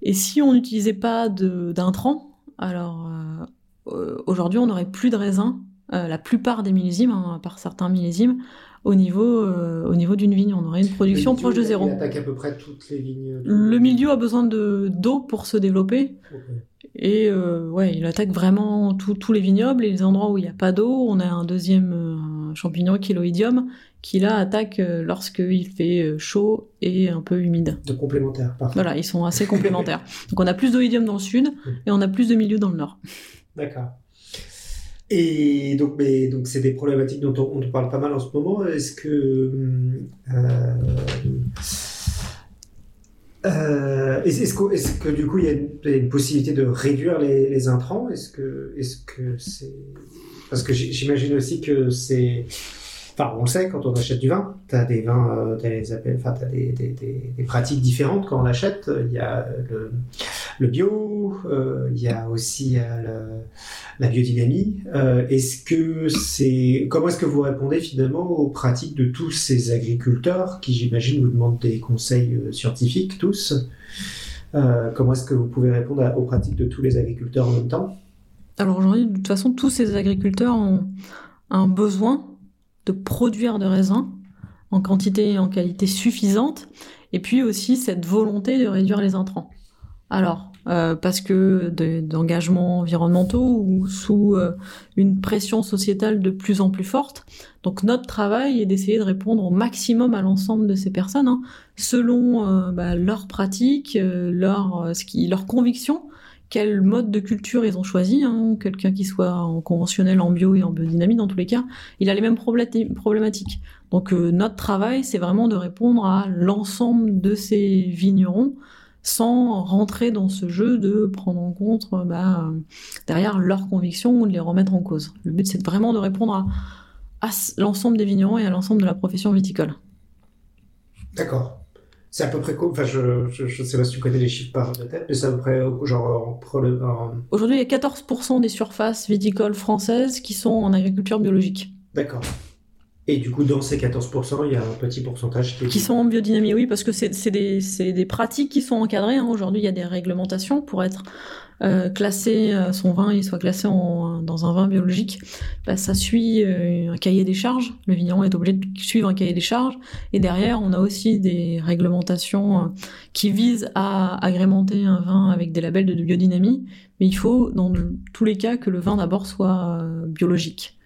Et si on n'utilisait pas d'intrants, alors euh, euh, aujourd'hui on n'aurait plus de raisin. euh, la plupart des millésimes, hein, à part certains millésimes, au niveau, euh, au niveau d'une vigne, on aurait une production proche de zéro. Il attaque à peu près toutes les vignes. Le mildiou a besoin de d'eau pour se développer. Et euh, ouais, il attaque vraiment tous tous les vignobles et les endroits où il n'y a pas d'eau. On a un deuxième euh, champignon qui est l'oïdium, qui là attaque euh, lorsqu'il fait euh, chaud et un peu humide. De complémentaires, parfait. Voilà, ils sont assez complémentaires. Donc on a plus d'oïdium dans le sud et on a plus de milieu dans le nord. D'accord. Et donc, mais, donc c'est des problématiques dont on, parle pas mal en ce moment. Est-ce que euh, euh, est-ce que, est-ce que du coup il y a une, possibilité de réduire les, les intrants? Est-ce que est-ce que c'est parce que j'imagine aussi que c'est Enfin, on le sait, quand on achète du vin, tu as des vins, euh, t'as les appels, t'as des, des, des, des pratiques différentes quand on l'achète. Il y a le, le bio, euh, il y a aussi euh, la biodynamie. Euh, comment est-ce que vous répondez finalement aux pratiques de tous ces agriculteurs qui, j'imagine, vous demandent des conseils scientifiques tous? Comment est-ce que vous pouvez répondre aux pratiques de tous les agriculteurs en même temps? Alors aujourd'hui, de toute façon, tous ces agriculteurs ont un besoin de produire de raisins en quantité et en qualité suffisante, et puis aussi cette volonté de réduire les intrants. Alors, euh, parce que de- d'engagements environnementaux ou sous euh, une pression sociétale de plus en plus forte. Donc notre travail est d'essayer de répondre au maximum à l'ensemble de ces personnes, hein, selon euh, bah, leurs pratiques, euh, leurs convictions, quel mode de culture ils ont choisi. hein. Quelqu'un qui soit en conventionnel, en bio et en biodynamie, dans tous les cas, il a les mêmes problématiques. Donc notre travail, c'est vraiment de répondre à l'ensemble de ces vignerons sans rentrer dans ce jeu de prendre en compte euh, bah, euh, derrière leurs convictions ou de les remettre en cause. Le but, c'est vraiment de répondre à, l'ensemble des vignerons et à l'ensemble de la profession viticole. D'accord. C'est à peu près quoi Enfin, je, je sais pas si tu connais les chiffres par tête, mais c'est à peu près genre en- Aujourd'hui, il y a 14% des surfaces viticoles françaises qui sont en agriculture biologique. D'accord. Et du coup, dans ces 14%, il y a un petit pourcentage qui est. Qui sont en biodynamie, oui, parce que c'est des, pratiques qui sont encadrées. hein. Aujourd'hui, il y a des réglementations pour être euh, classé, euh, son vin il soit classé dans un vin biologique. Bah, ça suit euh, un cahier des charges. Le vigneron est obligé de suivre un cahier des charges. Et derrière, on a aussi des réglementations qui visent à agrémenter un vin avec des labels de biodynamie. Mais il faut, dans tous les cas, que le vin d'abord soit biologique.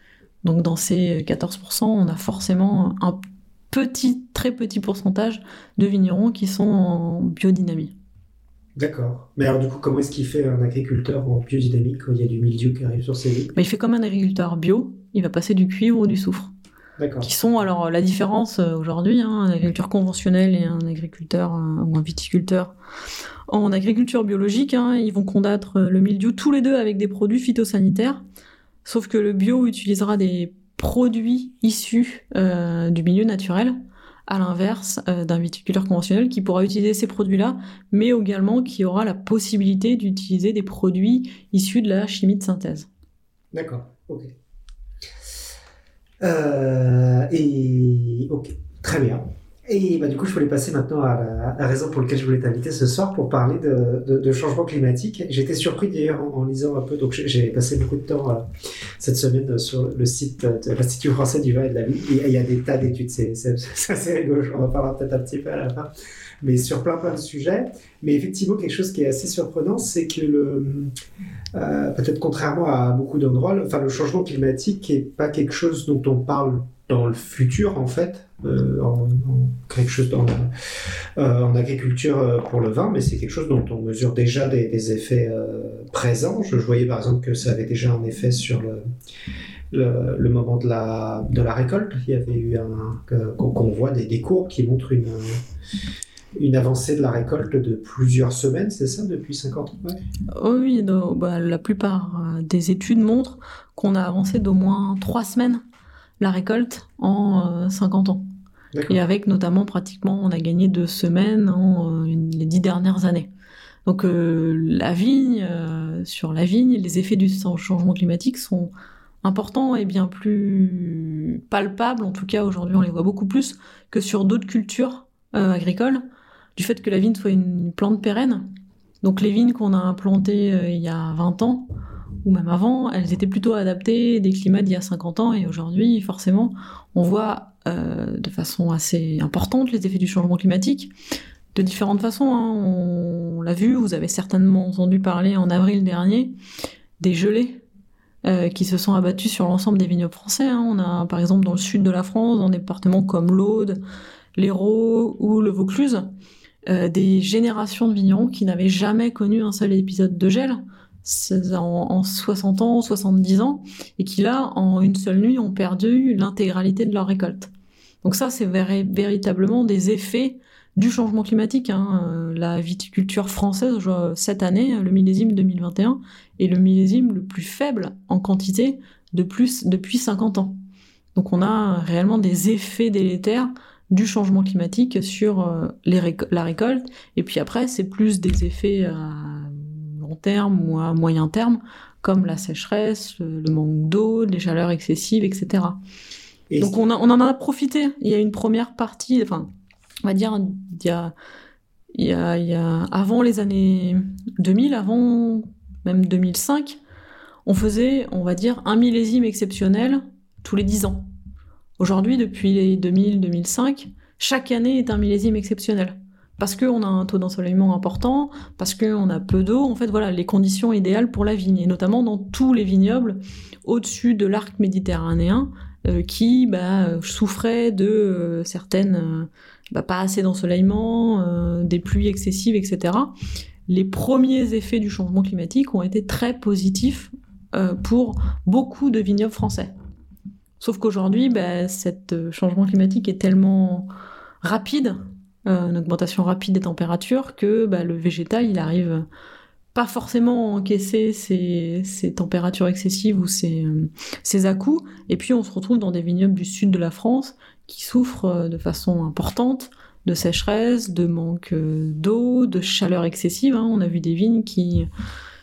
Donc dans ces 14%, on a forcément un petit, très petit pourcentage de vignerons qui sont en biodynamie. D'accord. Mais alors, du coup, comment est-ce qu'il fait un agriculteur en biodynamique quand il y a du mildiou qui arrive sur ses vignes Mais il fait comme un agriculteur bio, il va passer du cuivre ou du soufre. D'accord. Qui sont alors la différence euh, aujourd'hui, hein, un agriculteur conventionnel et un agriculteur euh, ou un viticulteur. En agriculture biologique, hein, ils vont combattre euh, le mildiou tous les deux avec des produits phytosanitaires, sauf que le bio utilisera des produits issus euh, du milieu naturel, à l'inverse euh, d'un viticulteur conventionnel qui pourra utiliser ces produits-là, mais également qui aura la possibilité d'utiliser des produits issus de la chimie de synthèse. D'accord. Ok. Euh, et ok, très bien. Et bah, du coup, je voulais passer maintenant à la, raison pour laquelle je voulais t'inviter ce soir pour parler de, de, de changement climatique. J'étais surpris d'ailleurs en, en lisant un peu, donc j'ai- passé beaucoup de temps euh, cette semaine sur le site de l'Institut français du vin et de la vie. Il y a des tas d'études, c'est assez rigolo, on en parlera peut-être un petit peu à la fin, mais sur plein plein de sujets. Mais effectivement, quelque chose qui est assez surprenant, c'est que le, euh, peut-être contrairement à beaucoup d'endroits, le, enfin, le changement climatique n'est pas quelque chose dont on parle dans le futur, en fait, euh, en, quelque chose euh, en agriculture pour le vin, mais c'est quelque chose dont on mesure déjà des, effets présents. Je, voyais par exemple que ça avait déjà un effet sur le, le, moment de la, de la récolte. Il y avait eu qu'on voit des, des courbes qui montrent une. Une avancée de la récolte de plusieurs semaines, c'est ça, depuis 50 ans? Ouais. Oh oui, no- bah, la plupart euh, des études montrent qu'on a avancé d'au moins trois semaines la récolte en euh, 50 ans. Et avec notamment pratiquement, on a gagné deux semaines en euh, une- les dix dernières années. Donc euh, la vigne, sur la vigne, les effets du changement climatique sont importants et bien plus palpables. En tout cas, aujourd'hui, on les voit beaucoup plus que sur d'autres cultures agricoles, du fait que la vigne soit une plante pérenne. Donc les vignes qu'on a implantées euh, il y a 20 ans, ou même avant, elles étaient plutôt adaptées des climats d'il y a 50 ans, et aujourd'hui, forcément, on voit euh, de façon assez importante les effets du changement climatique, de différentes façons. hein. On, l'a vu, vous avez certainement entendu parler en avril dernier des gelées euh, qui se sont abattues sur l'ensemble des vignobles français. hein. On a par exemple dans le sud de la France, dans des départements comme l'Aude, l'Hérault ou le Vaucluse, euh, des générations de vignerons qui n'avaient jamais connu un seul épisode de gel en, en 60 ans, 70 ans, et qui là, en une seule nuit, ont perdu l'intégralité de leur récolte. Donc ça, c'est véri- véritablement des effets du changement climatique. hein. Euh, La viticulture française, cette année, le millésime 2021, est le millésime le plus faible en quantité de plus depuis 50 ans. Donc on a réellement des effets délétères du changement climatique sur euh, les la récolte. Et puis après, c'est plus des effets à long terme ou à moyen terme, comme la sécheresse, le, le manque d'eau, les chaleurs excessives, etc. Et Donc on, a- on en a profité. Il y a une première partie, enfin, on va dire, il y a, il y a, il y a- avant les années 2000, avant même 2005, on faisait, on va dire, un millésime exceptionnel tous les 10 ans. Aujourd'hui, depuis les 2000-2005, chaque année est un millésime exceptionnel. parce qu'on a un taux d'ensoleillement important, parce qu'on a peu d'eau, en fait, voilà, les conditions idéales pour la vigne, et notamment dans tous les vignobles au-dessus de l'arc méditerranéen, euh, qui bah, souffraient de euh, certaines, euh, bah, pas assez d'ensoleillement, des pluies excessives, etc. Les premiers effets du changement climatique ont été très positifs pour beaucoup de vignobles français. Sauf qu'aujourd'hui, bah, cet changement climatique est tellement rapide, une augmentation rapide des températures, que bah, le végétal, il arrive pas forcément encaisser ces, températures excessives ou ces, ces à-coups. Et puis on se retrouve dans des vignobles du sud de la France qui souffrent euh, de façon importante de sécheresse, de manque euh, d'eau, de chaleur excessive. Hein. On a vu des vignes qui,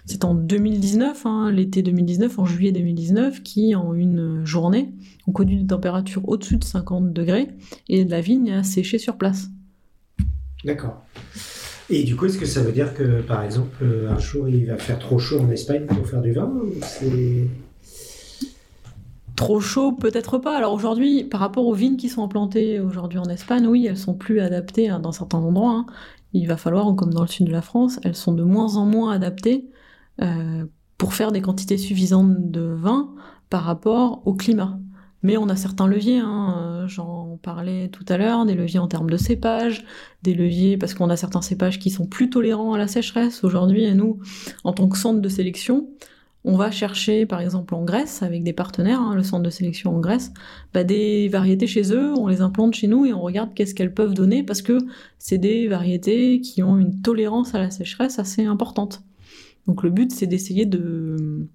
c'est en 2019, hein, l'été 2019, en juillet 2019, qui en une journée ont connu des températures au-dessus de 50 degrés et la vigne a séché sur place. D'accord. Et du coup, est-ce que ça veut dire que, par exemple, euh, un jour, il va faire trop chaud en Espagne pour faire du vin Trop chaud, peut-être pas. Alors aujourd'hui, par rapport aux vignes qui sont implantées aujourd'hui en Espagne, oui, elles sont plus adaptées hein, dans certains endroits. Hein. Il va falloir, comme dans le sud de la France, elles sont de moins en moins adaptées euh, pour faire des quantités suffisantes de vin par rapport au climat. Mais on a certains leviers, hein, euh, j'en parlais tout à l'heure, des leviers en termes de cépage, des leviers parce qu'on a certains cépages qui sont plus tolérants à la sécheresse. Aujourd'hui, et nous, en tant que centre de sélection, on va chercher, par exemple en Grèce, avec des partenaires, hein, le centre de sélection en Grèce, bah, des variétés chez eux, on les implante chez nous et on regarde qu'est-ce qu'elles peuvent donner parce que c'est des variétés qui ont une tolérance à la sécheresse assez importante. Donc le but, c'est d'essayer de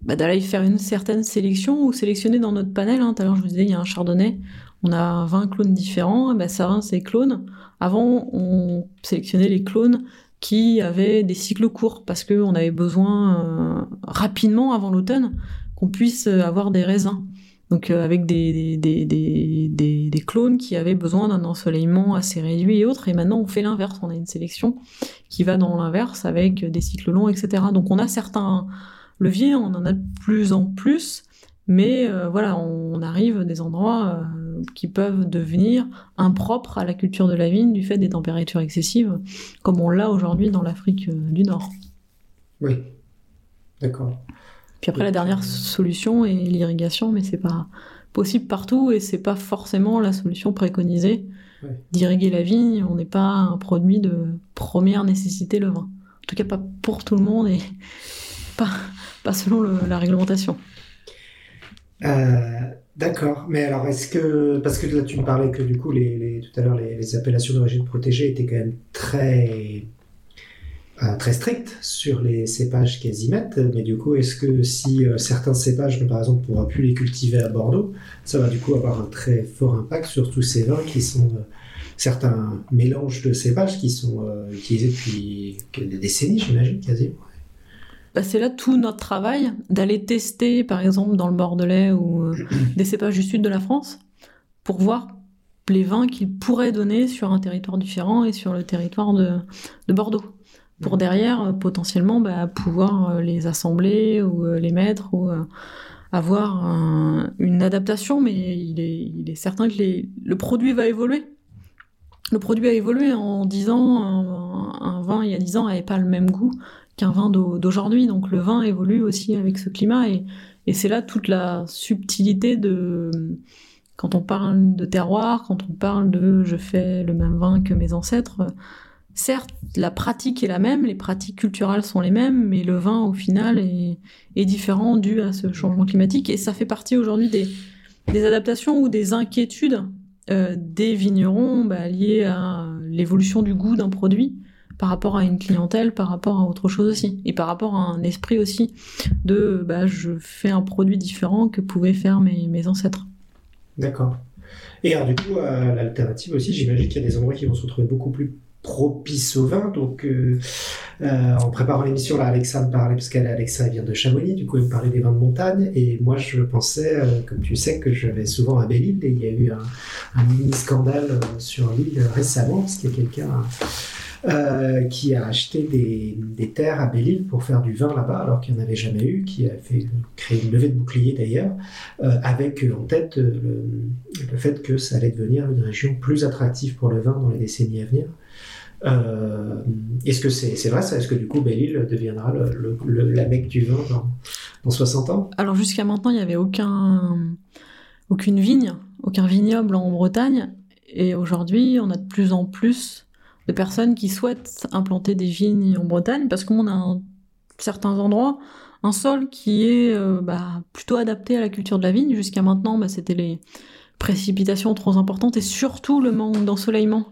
bah, d'aller faire une certaine sélection ou sélectionner dans notre panel. Hein. Tout à l'heure, je vous disais, il y a un chardonnay, on a 20 clones différents, bah, ça rend ces clones. Avant, on sélectionnait les clones qui avaient des cycles courts parce qu'on avait besoin euh, rapidement avant l'automne qu'on puisse avoir des raisins. Donc euh, avec des, des, des, des, clones qui avaient besoin d'un ensoleillement assez réduit et autres. Et maintenant on fait l'inverse, on a une sélection qui va dans l'inverse avec des cycles longs, etc. Donc on a certains levier, on en a de plus en plus, mais euh, voilà, on, arrive à des endroits euh, qui peuvent devenir impropres à la culture de la vigne du fait des températures excessives, comme on l'a aujourd'hui dans l'Afrique du Nord. Oui, d'accord. Puis après, la dernière solution est l'irrigation, mais c'est pas possible partout et c'est pas forcément la solution préconisée d'irriguer la vigne. On n'est pas un produit de première nécessité, le vin. En tout cas, pas pour tout le monde et pas, pas selon la réglementation. Euh, d'accord, mais alors est-ce que parce que là tu me parlais que du coup les, tout à l'heure les, appellations d'origine protégée étaient quand même très euh, très strictes sur les cépages qu'elles y mettent, mais du coup est-ce que si euh, certains cépages, par exemple, on pourra plus les cultiver à Bordeaux, ça va du coup avoir un très fort impact sur tous ces vins qui sont certains mélanges de cépages qui sont utilisés depuis des décennies, j'imagine quasiment. Bah, c'est là tout notre travail d'aller tester, par exemple, dans le Bordelais ou euh, des cépages du sud de la France, pour voir les vins qu'ils pourraient donner sur un territoire différent et sur le territoire de, Bordeaux. Pour derrière, euh, potentiellement, bah, pouvoir euh, les assembler ou les mettre ou avoir une adaptation, mais il est, certain que le produit va évoluer. Le produit a évolué en 10 ans, un, un vin il y a 10 ans n'avait pas le même goût qu'un vin d'aujourd'hui. Donc le vin évolue aussi avec ce climat et, c'est là toute la subtilité de quand on parle de terroir, quand on parle de je fais le même vin que mes ancêtres. Certes, la pratique est la même, les pratiques culturelles sont les mêmes, mais le vin au final est, différent dû à ce changement climatique et ça fait partie aujourd'hui des, adaptations ou des inquiétudes euh, des vignerons bah, liées à l'évolution du goût d'un produit par rapport à une clientèle, par rapport à autre chose aussi, et par rapport à un esprit aussi de bah, je fais un produit différent que pouvaient faire mes, mes ancêtres. D'accord. Et alors du coup, l'alternative aussi, j'imagine qu'il y a des endroits qui vont se retrouver beaucoup plus propices au vin. Donc, euh, euh, en préparant l'émission, là, Alexa me parlait, parce qu'elle, Alexa, vient de Chamonix, du coup, elle me parlait des vins de montagne. Et moi, je pensais, euh, comme tu sais, que je vais souvent à Belle-Île, et il y a eu un, mini scandale sur l'île récemment, parce qu'il y a quelqu'un euh, qui a acheté des, terres à Belle-Île pour faire du vin là-bas, alors qu'il n'y en avait jamais eu, qui a fait créer une levée de bouclier d'ailleurs, euh, avec en tête le, fait que ça allait devenir une région plus attractive pour le vin dans les décennies à venir. Euh, Est-ce que c'est vrai ça? Est-ce que du coup Belle-Île deviendra la mecque du vin dans, dans 60 ans? Alors jusqu'à maintenant, il n'y avait aucun, aucune vigne, aucun vignoble en Bretagne. Et aujourd'hui, on a de plus en plus de personnes qui souhaitent implanter des vignes en Bretagne parce qu'on a un- certains endroits un sol qui est euh, bah, plutôt adapté à la culture de la vigne. Jusqu'à maintenant, bah, c'était les précipitations trop importantes et surtout le manque d'ensoleillement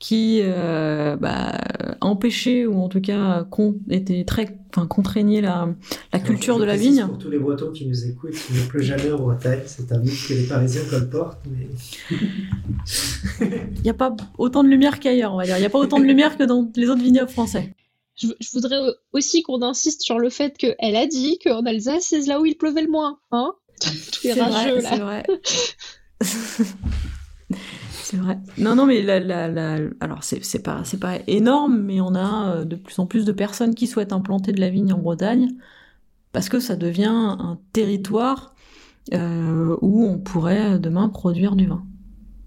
qui euh, bah, empêchait ou en tout cas con- était très, enfin, contraignait la, la culture Je de la vigne. Pour tous les Bretons qui nous écoutent, il ne pleut jamais en Bretagne. C'est un mythe que les Parisiens colportent. Mais... Il n'y a pas autant de lumière qu'ailleurs, on va dire. Il n'y a pas autant de lumière que dans les autres vignobles français. Je, je voudrais aussi qu'on insiste sur le fait qu'elle a dit qu'en Alsace, c'est là où il pleuvait le moins. Hein Tous les C'est rageux, vrai, là. c'est vrai. c'est vrai. Non, non, mais la, la, la- alors c'est pas, énorme, mais on a euh, de plus en plus de personnes qui souhaitent implanter de la vigne en Bretagne parce que ça devient un territoire euh, où on pourrait demain produire du vin.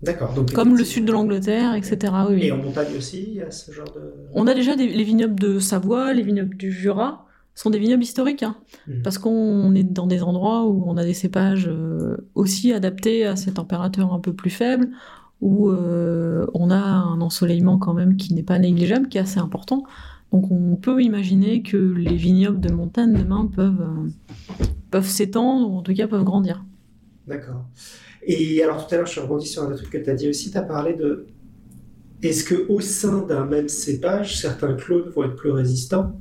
D'accord. Comme le sud de l'Angleterre, etc. Oui. Et en montagne aussi, il y a ce genre de. On a déjà des, les vignobles de Savoie, les vignobles du Jura, sont des vignobles historiques, hein, Mhm. parce qu'on est dans des endroits où on a des cépages euh, aussi adaptés à ces températures un peu plus faibles, où euh, on a un ensoleillement quand même qui n'est pas négligeable, qui est assez important. Donc on peut imaginer que les vignobles de montagne demain peuvent, euh, peuvent s'étendre, ou en tout cas peuvent grandir. D'accord. Et alors tout à l'heure, je rebondis sur un autre truc que tu as dit aussi. Tu as parlé de. Est-ce que au sein d'un même cépage, certains clones vont être plus résistants?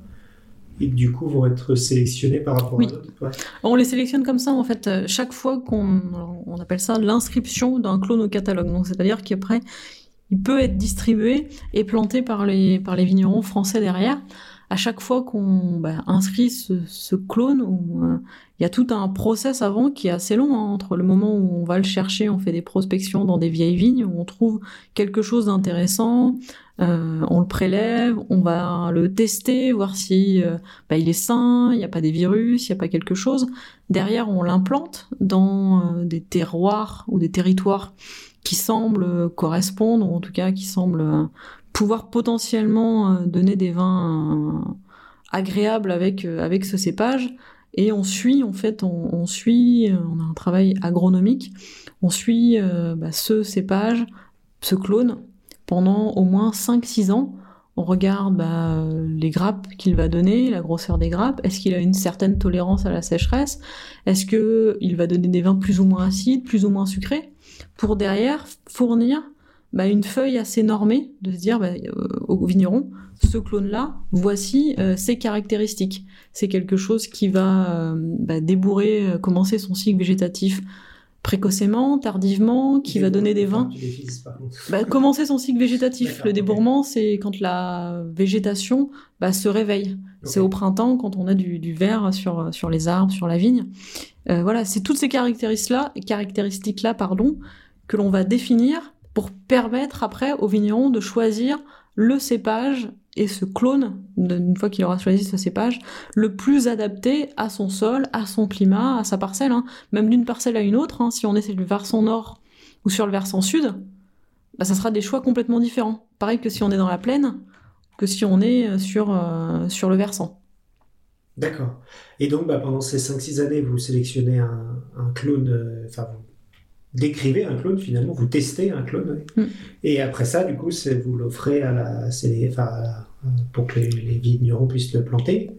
Et du coup vont être sélectionnés par rapport Oui. à d'autres Ouais. On les sélectionne comme ça, en fait, euh, chaque fois qu'on on appelle ça l'inscription d'un clone au catalogue. Donc, c'est-à-dire qu'après, il peut être distribué et planté par les, par les vignerons français derrière. À chaque fois qu'on bah, inscrit ce, ce clone, euh, il y a tout un process avant qui est assez long, hein, entre le moment où on va le chercher, on fait des prospections dans des vieilles vignes, où on trouve quelque chose d'intéressant, euh, on le prélève, on va le tester, voir si euh, bah, il est sain, il n'y a pas des virus, il n'y a pas quelque chose. Derrière, on l'implante dans euh, des terroirs ou des territoires qui semblent correspondre, ou en tout cas qui semblent pouvoir potentiellement donner des vins agréables avec, avec ce cépage. Et on suit, en fait, on, suit, on a un travail agronomique, on suit bah, ce cépage, ce clone, pendant au moins 5-6 ans. On regarde bah, les grappes qu'il va donner, la grosseur des grappes. Est-ce qu'il a une certaine tolérance à la sécheresse? Est-ce que il va donner des vins plus ou moins acides, plus ou moins sucrés? Pour derrière fournir bah, une feuille assez normée, de se dire bah, euh, au vigneron, ce clone-là, voici euh, ses caractéristiques. C'est quelque chose qui va euh, débourrer, commencer son cycle végétatif précocement, tardivement, qui va donner des vins. Bah, commencer son cycle végétatif. Le débourrement, c'est quand la végétation bah, se réveille. C'est au printemps, quand on a du, du vert sur, sur les arbres, sur la vigne. Euh, voilà, c'est toutes ces caractéristiques-là, caractéristiques-là pardon, que l'on va définir pour permettre après au vigneron de choisir le cépage et ce clone, une fois qu'il aura choisi ce cépage, le plus adapté à son sol, à son climat, à sa parcelle. hein. Même d'une parcelle à une autre, hein, si on est sur le versant nord ou sur le versant sud, bah, ça sera des choix complètement différents. Pareil que si on est dans la plaine, que si on est euh, sur, euh, sur le versant. D'accord. Et donc, bah, pendant ces 5-6 années, vous sélectionnez un, clone, euh, enfin, décrivez un clone finalement, vous testez un clone. Mm. Et après ça, du coup, vous l'offrez à la, à la- pour que les, les vignerons puissent le planter.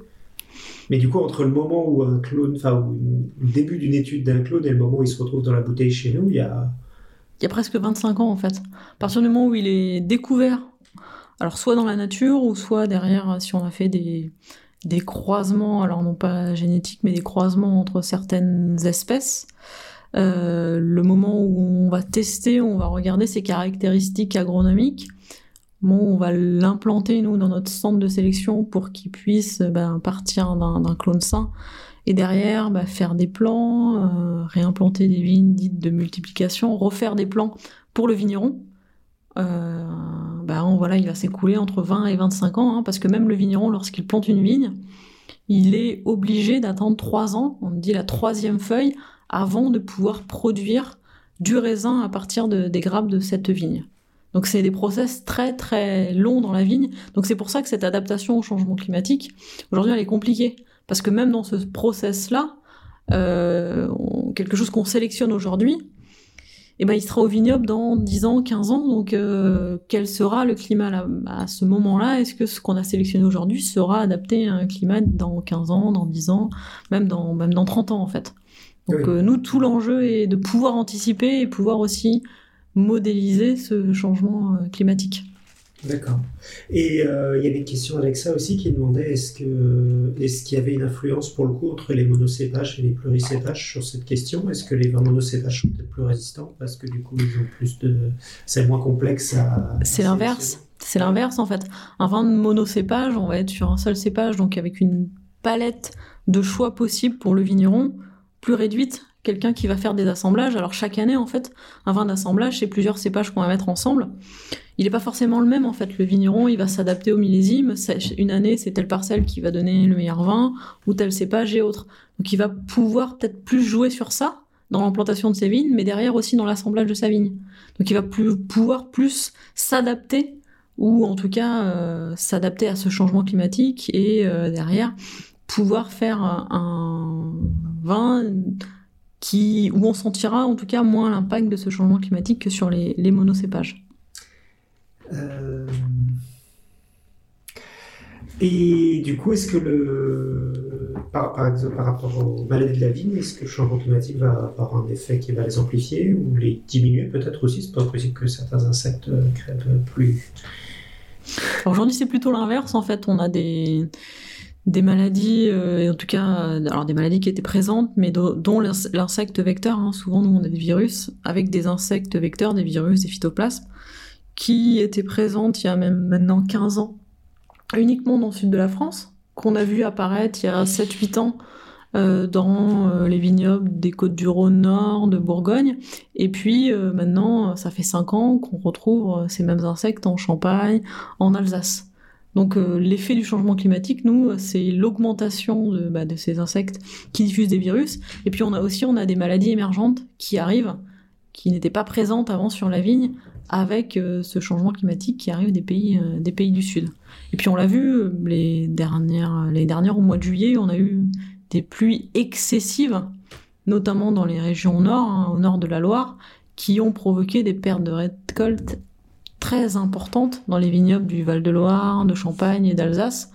Mais du coup, entre le moment où un clone, enfin, le début d'une étude d'un clone et le moment où il se retrouve dans la bouteille chez nous, il y a. Il y a presque 25 ans en fait. À partir du moment où il est découvert, alors soit dans la nature ou soit derrière, si on a fait des, des croisements, alors non pas génétiques, mais des croisements entre certaines espèces, euh, le moment où on va tester, on va regarder ses caractéristiques agronomiques, on va l'implanter nous dans notre centre de sélection pour qu'il puisse ben, partir d'un clone sain. Et derrière bah, faire des plans, euh, réimplanter des vignes dites de multiplication, refaire des plans pour le vigneron. Euh, bah, voilà, il va s'écouler entre 20 et 25 ans, hein, parce que même le vigneron, lorsqu'il plante une vigne, il est obligé d'attendre 3 ans, on dit la troisième feuille, avant de pouvoir produire du raisin à partir de- des grappes de cette vigne. Donc c'est des process très très longs dans la vigne. Donc c'est pour ça que cette adaptation au changement climatique, aujourd'hui, elle est compliquée. Parce que même dans ce process-là, euh, quelque chose qu'on sélectionne aujourd'hui, eh ben, il sera au vignoble dans 10 ans, 15 ans. Donc euh, quel sera le climat là, à ce moment-là Est-ce que ce qu'on a sélectionné aujourd'hui sera adapté à un climat dans 15 ans, dans 10 ans, même dans, même dans 30 ans en fait? Donc Oui. euh, nous, tout l'enjeu est de pouvoir anticiper et pouvoir aussi modéliser ce changement euh, climatique. D'accord. Et euh, il y avait une question Alexa aussi qui demandait est-ce que est-ce qu'il y avait une influence pour le coup entre les monocépages et les pluricépages sur cette question? Est-ce que les vins monocépages sont peut-être plus résistants parce que du coup ils ont plus de c'est moins complexe à C'est l'inverse. C'est l'inverse en fait. Un vin de monocépage, on va être sur un seul cépage, donc avec une palette de choix possibles pour le vigneron, plus réduite. Quelqu'un qui va faire des assemblages. Alors chaque année, en fait, un vin d'assemblage, c'est plusieurs cépages qu'on va mettre ensemble. Il n'est pas forcément le même en fait. Le vigneron, il va s'adapter au millésime. Une année, c'est telle parcelle qui va donner le meilleur vin, ou tel cépage et autre. Donc il va pouvoir peut-être plus jouer sur ça dans l'implantation de ses vignes, mais derrière aussi dans l'assemblage de sa vigne. Donc il va plus, pouvoir plus s'adapter ou en tout cas euh, s'adapter à ce changement climatique et euh, derrière pouvoir faire un, un vin qui où on sentira en tout cas moins l'impact de ce changement climatique que sur les, les monocépages. Euh, Et du coup, est-ce que le par, par exemple par rapport aux maladies de la vigne, est-ce que le changement climatique va avoir un effet qui va les amplifier ou les diminuer peut-être aussi? C'est pas possible que certains insectes euh, crèvent plus. Aujourd'hui c'est plutôt l'inverse en fait, on a des des maladies, euh, en tout cas, alors des maladies qui étaient présentes, mais do- dont l'ins- l'insecte vecteur, hein. souvent nous on a des virus, avec des insectes vecteurs, des virus, des phytoplasmes, qui étaient présentes il y a même maintenant 15 ans, uniquement dans le sud de la France, qu'on a vu apparaître il y a 7-8 ans euh, dans euh, les vignobles des côtes du Rhône Nord, de Bourgogne, et puis maintenant, ça fait 5 ans qu'on retrouve ces mêmes insectes en Champagne, en Alsace. Donc euh, l'effet du changement climatique, nous, c'est l'augmentation de, bah, de ces insectes qui diffusent des virus. Et puis on a aussi on a des maladies émergentes qui arrivent, qui n'étaient pas présentes avant sur la vigne, avec euh, ce changement climatique qui arrive des pays, euh, des pays du Sud. Et puis on l'a vu les dernières, les dernières au mois de juillet, on a eu des pluies excessives, notamment dans les régions nord, hein, au nord de la Loire, qui ont provoqué des pertes de récolte très importantes dans les vignobles du Val-de-Loire, de Champagne et d'Alsace,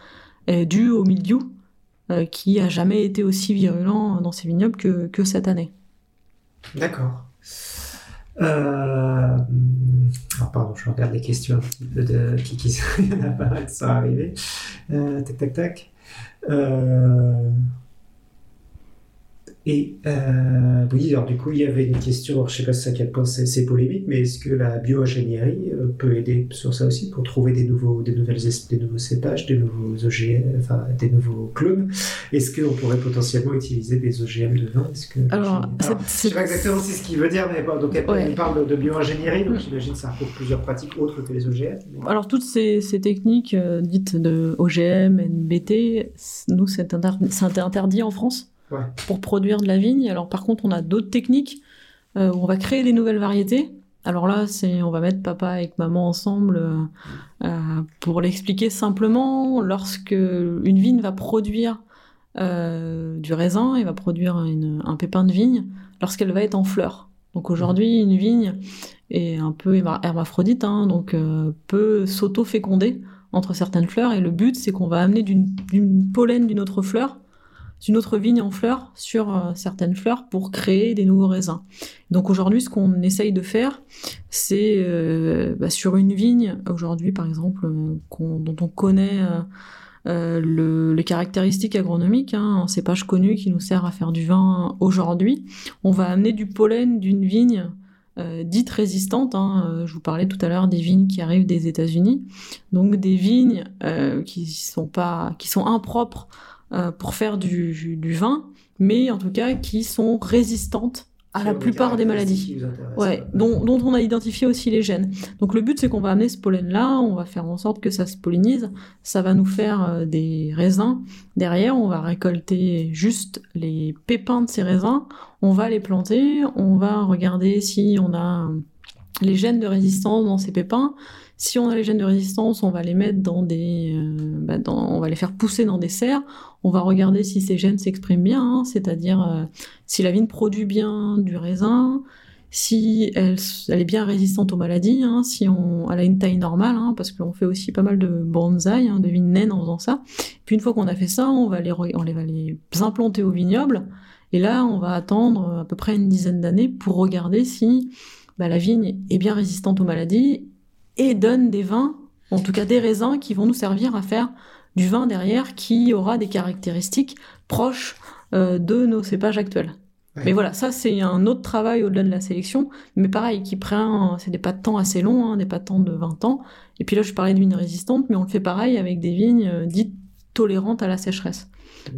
euh, dues au mildiou, euh, qui a jamais été aussi virulent dans ces vignobles que, cette année. D'accord. Euh... ah, pardon, je regarde les questions de qui, qui... Il y sont arrivées. Euh, tac, tac, tac. Et euh, oui, alors du coup, il y avait une question, alors, je sais pas si à quel point c'est polémique, mais est-ce que la bio-ingénierie euh, peut aider sur ça aussi pour trouver des nouveaux, des nouvelles, es- des nouveaux cépages, des nouveaux OGM, enfin des nouveaux clones? Est-ce qu'on pourrait potentiellement utiliser des OGM de vin Est-ce que Alors, je c'est- sais pas exactement si c'est ce qu'il veut dire, mais bon, donc elle, Ouais. elle parle de bio-ingénierie, donc j'imagine que ça regroupe plusieurs pratiques autres que les OGM. mais- Alors toutes ces, ces techniques euh, dites de OGM, NBT, nous c'est inter- c'est interdit en France Pour produire de la vigne. Alors par contre on a d'autres techniques euh, où on va créer des nouvelles variétés. Alors là c'est on va mettre papa et maman ensemble euh, euh, pour l'expliquer simplement. Lorsque une vigne va produire du raisin et va produire un pépin de vigne, lorsqu'elle va être en fleurs. Donc aujourd'hui une vigne est un peu herma- hermaphrodite, hein, donc peut s'auto-féconder entre certaines fleurs. Et le but, c'est qu'on va amener d'une pollen d'une autre fleur, d'une autre vigne en fleurs, sur euh, certaines fleurs pour créer des nouveaux raisins. Donc aujourd'hui, ce qu'on essaye de faire, c'est euh, bah, sur une vigne, aujourd'hui par exemple, euh, dont on connaît le- les caractéristiques agronomiques, hein, un cépage connu qui nous sert à faire du vin aujourd'hui, on va amener du pollen d'une vigne dites résistantes. hein. Je vous parlais tout à l'heure des vignes qui arrivent des États-Unis, donc des vignes qui sont pas, qui sont impropres euh, pour faire du, du vin, mais en tout cas qui sont résistantes à la plupart des maladies. Ouais, dont, dont on a identifié aussi les gènes. Donc le but c'est qu'on va amener ce pollen-là, on va faire en sorte que ça se pollinise, ça va nous faire euh, des raisins. Derrière, on va récolter juste les pépins de ces raisins, on va les planter, on va regarder si on a les gènes de résistance dans ces pépins. Si on a les gènes de résistance, on va les mettre dans des, euh, bah, on va les faire pousser dans des serres. On va regarder si ces gènes s'expriment bien, hein, c'est-à-dire euh, si la vigne produit bien du raisin, si elle, est bien résistante aux maladies, hein, si on, elle a une taille normale, hein, parce qu'on fait aussi pas mal de bonsaï, de vignes naines en faisant ça. Puis une fois qu'on a fait ça, on va les, on les va les implanter au vignoble. Et là, on va attendre à peu près une dizaine d'années pour regarder si bah, la vigne est bien résistante aux maladies et donne des vins, en tout cas des raisins qui vont nous servir à faire du vin derrière qui aura des caractéristiques proches euh, de nos cépages actuels. Ouais. Mais voilà, ça c'est un autre travail au-delà de la sélection, mais pareil, qui prend, c'est des pas de temps assez longs, hein, des pas de temps de 20 ans. Et puis là, je parlais de vignes résistantes, mais on le fait pareil avec des vignes euh, dites tolérantes à la sécheresse,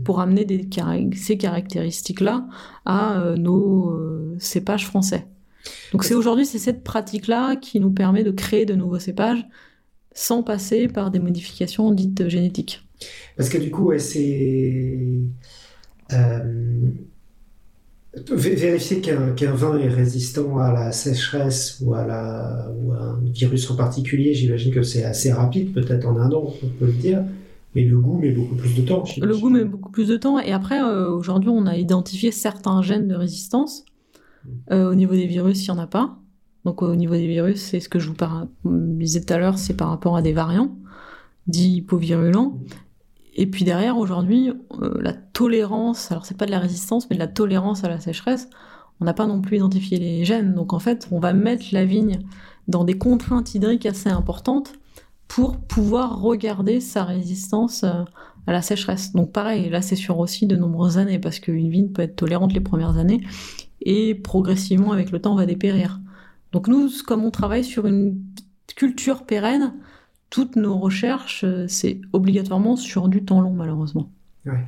pour amener des, ces caractéristiques-là à euh, nos cépages français. Donc c'est aujourd'hui c'est cette pratique-là qui nous permet de créer de nouveaux cépages sans passer par des modifications dites génétiques. Parce que du coup, ouais, c'est euh, vérifier qu'un vin est résistant à la sécheresse ou à, la, ou à un virus en particulier. J'imagine que c'est assez rapide, peut-être en un an, on peut le dire. Mais le goût met beaucoup plus de temps. Le goût met beaucoup plus de temps. Et après, euh, aujourd'hui, on a identifié certains gènes de résistance. Euh, au niveau des virus, il n'y en a pas. Donc au niveau des virus, c'est ce que je vous disais tout à l'heure, c'est par rapport à des variants dits hypovirulents. Et puis derrière, aujourd'hui, euh, la tolérance, alors c'est pas de la résistance, mais de la tolérance à la sécheresse, on n'a pas non plus identifié les gènes. Donc en fait, on va mettre la vigne dans des contraintes hydriques assez importantes pour pouvoir regarder sa résistance euh, à la sécheresse. Donc pareil, là c'est sur aussi de nombreuses années, parce qu'une vigne peut être tolérante les premières années, et progressivement avec le temps va dépérir. Donc nous, comme on travaille sur une culture pérenne, toutes nos recherches, euh, c'est obligatoirement sur du temps long, malheureusement. Ouais.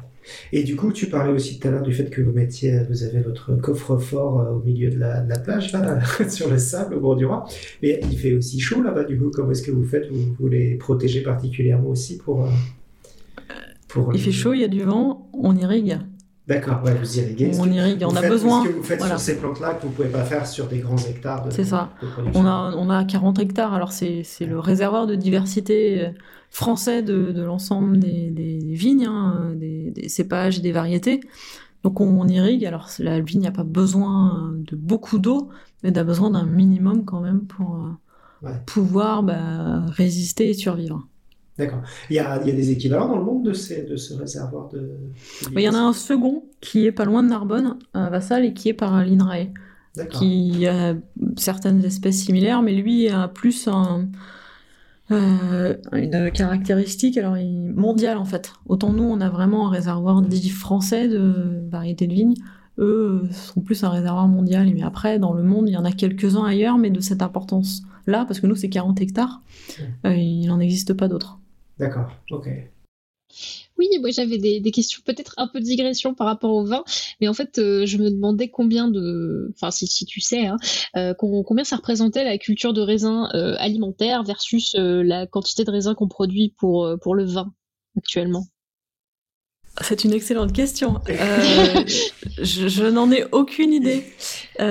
Et du coup, tu parlais aussi tout à l'heure du fait que vous mettiez, vous avez votre coffre-fort euh, au milieu de la, de la plage, là, sur le sable, au bord du roi. Mais il fait aussi chaud là-bas, du coup, comment est-ce que vous faites? Vous, vous les protégez particulièrement aussi pour. euh, pour Il fait chaud, il y a du vent, on irrigue. D'accord, ouais, vous irriguez. On irrigue, on a besoin. Ce que vous faites voilà. sur ces plantes-là que vous pouvez pas faire sur des grands hectares de, C'est ça. de production. On a, on a 40 hectares, alors c'est c'est le réservoir de diversité euh, français de, de l'ensemble des, des vignes, hein, des, des cépages des variétés. Donc on, on irrigue, alors la vigne n'a pas besoin de beaucoup d'eau, mais elle a besoin d'un minimum quand même pour euh, Ouais. pouvoir bah, résister et survivre. D'accord. Il y a, il y a des équivalents dans le monde de, ces, de ce réservoir de. Il y en a un second qui est pas loin de Narbonne, à Vassal, et qui est par l'INRAE. Qui a certaines espèces similaires, mais lui a plus un, euh, une caractéristique alors, mondiale en fait. Autant nous, on a vraiment un réservoir dit français de variétés de vignes. Eux euh, sont plus un réservoir mondial. Mais après, dans le monde, il y en a quelques-uns ailleurs, mais de cette importance-là, parce que nous, c'est 40 hectares, euh, il n'en existe pas d'autres. D'accord. Ok. Oui, moi j'avais des, des questions, peut-être un peu de digression par rapport au vin, mais en fait euh, je me demandais combien de, enfin si, si tu sais, hein, euh, com- combien ça représentait la culture de raisin euh, alimentaire versus euh, la quantité de raisin qu'on produit pour, pour le vin actuellement. C'est une excellente question. Euh, je je n'en ai aucune idée.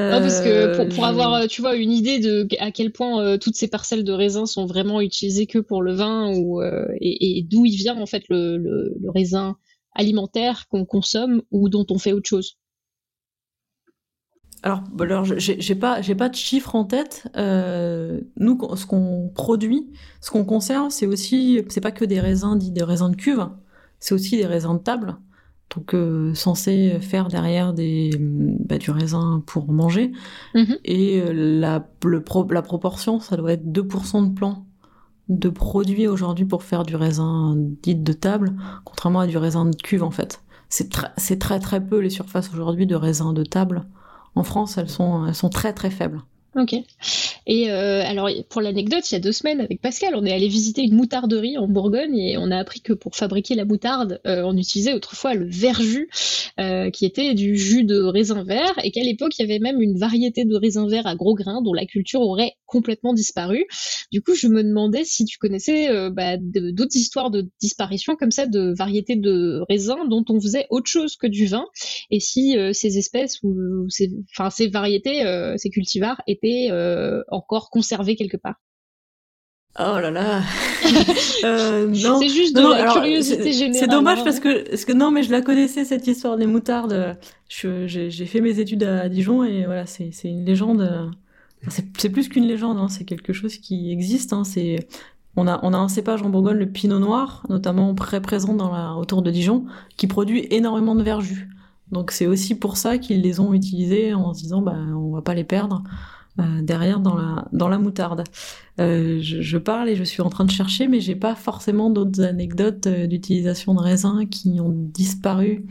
Non, parce que pour, pour Euh, avoir, euh, tu vois, une idée de à quel point euh, toutes ces parcelles de raisin sont vraiment utilisées que pour le vin ou euh, et, et d'où il vient en fait le, le, le raisin alimentaire qu'on consomme ou dont on fait autre chose. Alors, bah, alors je- j'ai pas, j'ai pas de chiffres en tête. Euh, nous, ce qu'on produit, ce qu'on conserve, c'est aussi, c'est pas que des raisins dits des raisins de cuve, c'est aussi des raisins de table. Donc, euh, censés faire derrière des, bah, du raisin pour manger. Mhm. Et euh, la, le pro- la proportion, ça doit être 2% de plants de produits aujourd'hui pour faire du raisin dit de table, contrairement à du raisin de cuve en fait. C'est très, très très peu les surfaces aujourd'hui de raisins de table. En France, elles sont, elles sont très très faibles. Ok. Et euh, alors, pour l'anecdote, il y a deux semaines, avec Pascal, on est allé visiter une moutarderie en Bourgogne et on a appris que pour fabriquer la moutarde, euh, on utilisait autrefois le verjus, euh, qui était du jus de raisin vert, et qu'à l'époque, il y avait même une variété de raisin vert à gros grains dont la culture aurait complètement disparu. Du coup, je me demandais si tu connaissais bah, d'autres histoires de disparition comme ça de variétés de raisins dont on faisait autre chose que du vin, et si ces espèces ou ces, enfin ces variétés, ces cultivars étaient encore conservés quelque part. Oh là là. euh, c'est juste de la curiosité générale. C'est dommage hein. parce que, parce que non, mais je la connaissais cette histoire des moutardes. J'ai fait mes études à Dijon et voilà, c'est une légende. C'est plus qu'une légende, hein, c'est quelque chose qui existe. Hein, c'est on a, on a un cépage en Bourgogne, le Pinot Noir, notamment très présent dans la, autour de Dijon, qui produit énormément de verjus. Donc c'est aussi pour ça qu'ils les ont utilisés en se disant bah on va pas les perdre. Euh, derrière dans la, dans la moutarde. Euh, je, parle et je suis en train de chercher, mais j'ai pas forcément d'autres anecdotes euh, d'utilisation de raisins qui ont disparu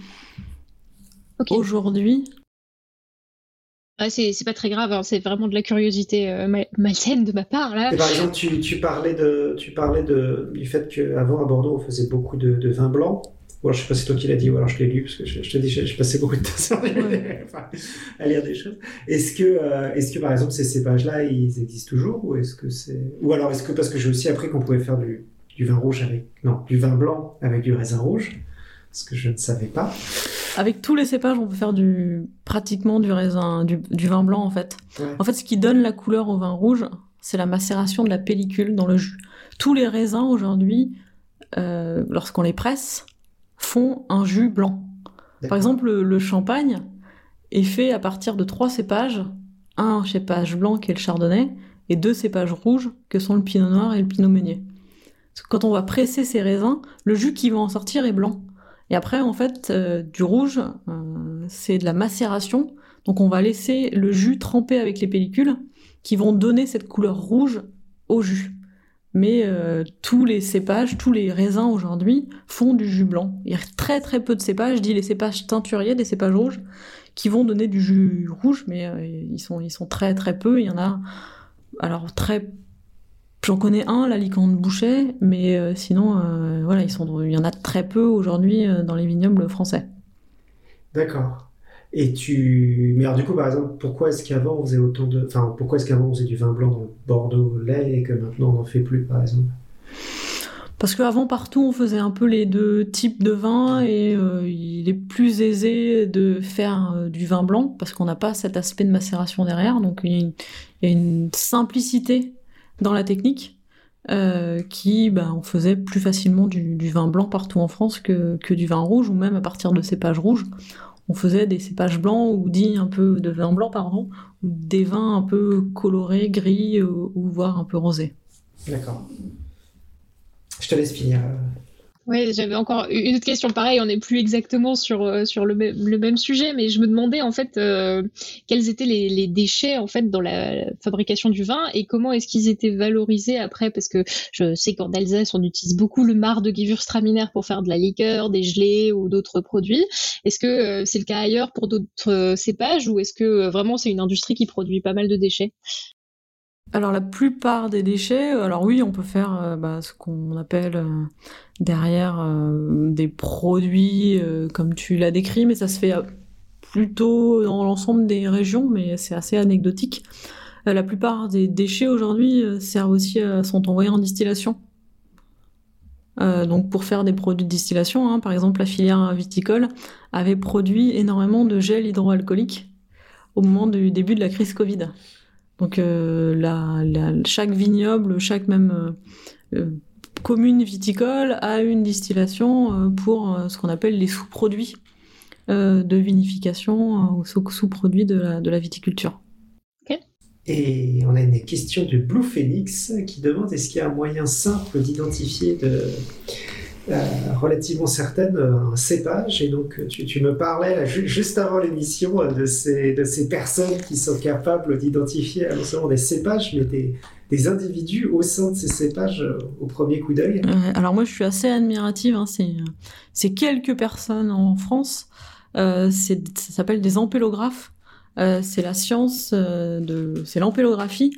aujourd'hui. Ah, c'est pas très grave, hein. c'est vraiment de la curiosité malsaine de ma part là. par exemple, tu, tu, parlais, de, tu parlais de, du fait qu'avant à Bordeaux on faisait beaucoup de, de vin blanc. Bon, je sais pas si c'est toi qui l'as dit ou alors je l'ai lu parce que je, je te dis, je, passais beaucoup de temps à lire des choses. Est-ce que, euh, est-ce que par exemple ces cépages-là, ils existent toujours ou est-ce que c'est, ou alors est-ce que parce que j'ai aussi appris qu'on pouvait faire du, du vin rouge avec, non, du vin blanc avec du raisin rouge, ce que je ne savais pas. Avec tous les cépages, on peut faire du pratiquement du raisin, du, du vin blanc en fait. En fait, ce qui donne la couleur au vin rouge, c'est la macération de la pellicule dans le jus. Tous les raisins aujourd'hui, euh, lorsqu'on les presse, font un jus blanc. Par exemple, le, champagne est fait à partir de trois cépages, un cépage blanc qui est le chardonnay, et deux cépages rouges que sont le pinot noir et le pinot meunier. Quand on va presser ces raisins, le jus qui va en sortir est blanc. Et après, en fait, euh, du rouge, euh, c'est de la macération. Donc on va laisser le jus tremper avec les pellicules qui vont donner cette couleur rouge au jus mais euh, tous les cépages, tous les raisins aujourd'hui font du jus blanc. Il y a très très peu de cépages, je dis les cépages teinturiers, des cépages rouges, qui vont donner du jus rouge, mais ils, sont, ils sont très très peu. Il y en a, alors très, j'en connais un, la licande boucher, mais euh, sinon, voilà, ils sont, il y en a très peu aujourd'hui dans les vignobles français. D'accord. Et tu. Mais alors, du coup, par exemple, pourquoi est-ce qu'avant on faisait autant de. Enfin, pourquoi est-ce qu'avant on faisait du vin blanc dans le Bordeaux lait et que maintenant on n'en fait plus, par exemple? Parce qu'avant, partout, on faisait un peu les deux types de vin et euh, il est plus aisé de faire euh, du vin blanc parce qu'on n'a pas cet aspect de macération derrière. Donc, il y a une, simplicité dans la technique euh, qui, bah, on faisait plus facilement du, vin blanc partout en France que, que, du vin rouge ou même à partir de cépages rouges on faisait des cépages blancs ou dit un peu de vin blanc, pardon, ou des vins un peu colorés, gris euh, ou voire un peu rosés. D'accord. Je te laisse finir. Oui, j'avais encore une autre question. Pareil, on n'est plus exactement sur, euh, sur le, même sujet, mais je me demandais en fait euh, quels étaient les, déchets en fait dans la fabrication du vin et comment est-ce qu'ils étaient valorisés après, parce que je sais qu'en Alsace on utilise beaucoup le marc de Gewürztraminer pour faire de la liqueur, des gelées ou d'autres produits. Est-ce que euh, c'est le cas ailleurs pour d'autres cépages ou est-ce que vraiment c'est une industrie qui produit pas mal de déchets? Alors la plupart des déchets, alors oui, on peut faire bah, ce qu'on appelle derrière euh, des produits euh, comme tu l'as décrit, mais ça se fait euh, plutôt dans l'ensemble des régions, mais c'est assez anecdotique. la plupart des déchets aujourd'hui servent aussi à, sont envoyés en distillation. donc pour faire des produits de distillation, hein, par exemple la filière viticole avait produit énormément de gel hydroalcoolique au moment du début de la crise Covid. Donc la, chaque vignoble, chaque même commune viticole a une distillation euh, pour euh, ce qu'on appelle les sous-produits euh, de vinification ou sous-produits de la, de la viticulture. Et on a une question de Blue Phoenix qui demande est-ce qu'il y a un moyen simple d'identifier de, relativement certaine un cépage. Et donc, tu, me parlais juste avant l'émission de ces, de ces personnes qui sont capables d'identifier non seulement des cépages, mais des, des individus au sein de ces cépages euh, au premier coup d'œil Alors moi, je suis assez admirative. Hein, c'est quelques personnes en France. Euh, ça s'appelle des ampélographes. Euh, c'est la science de, c'est l'ampélographie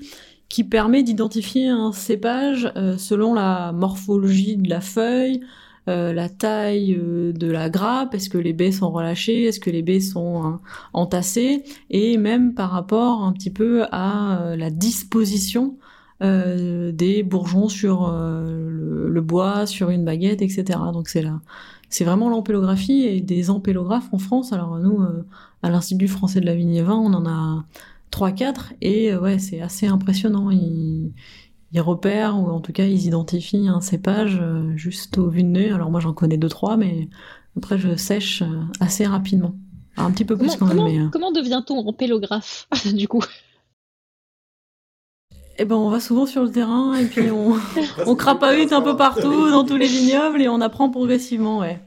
qui permet d'identifier un cépage selon la morphologie de la feuille, euh, la taille euh, de la grappe, est-ce que les baies sont relâchées, est-ce que les baies sont hein, entassées, et même par rapport un petit peu à la disposition des bourgeons sur le, bois, sur une baguette, etc. Donc c'est là, c'est vraiment l'ampélographie et des ampélographes en France. Alors nous, à l'Institut français de la vigne et vin, on en a 3-4 et ouais, c'est assez impressionnant. Ils repèrent ou en tout cas ils identifient un cépage euh, juste au vu de nez. Alors moi j'en connais deux trois, mais après je sèche euh, assez rapidement. un petit peu plus comment, quand même. Euh, comment, devient-on empélographe du coup? Eh ben, on va souvent sur le terrain et puis on, on crapahute un peu partout dans tous les vignobles et on apprend progressivement, ouais.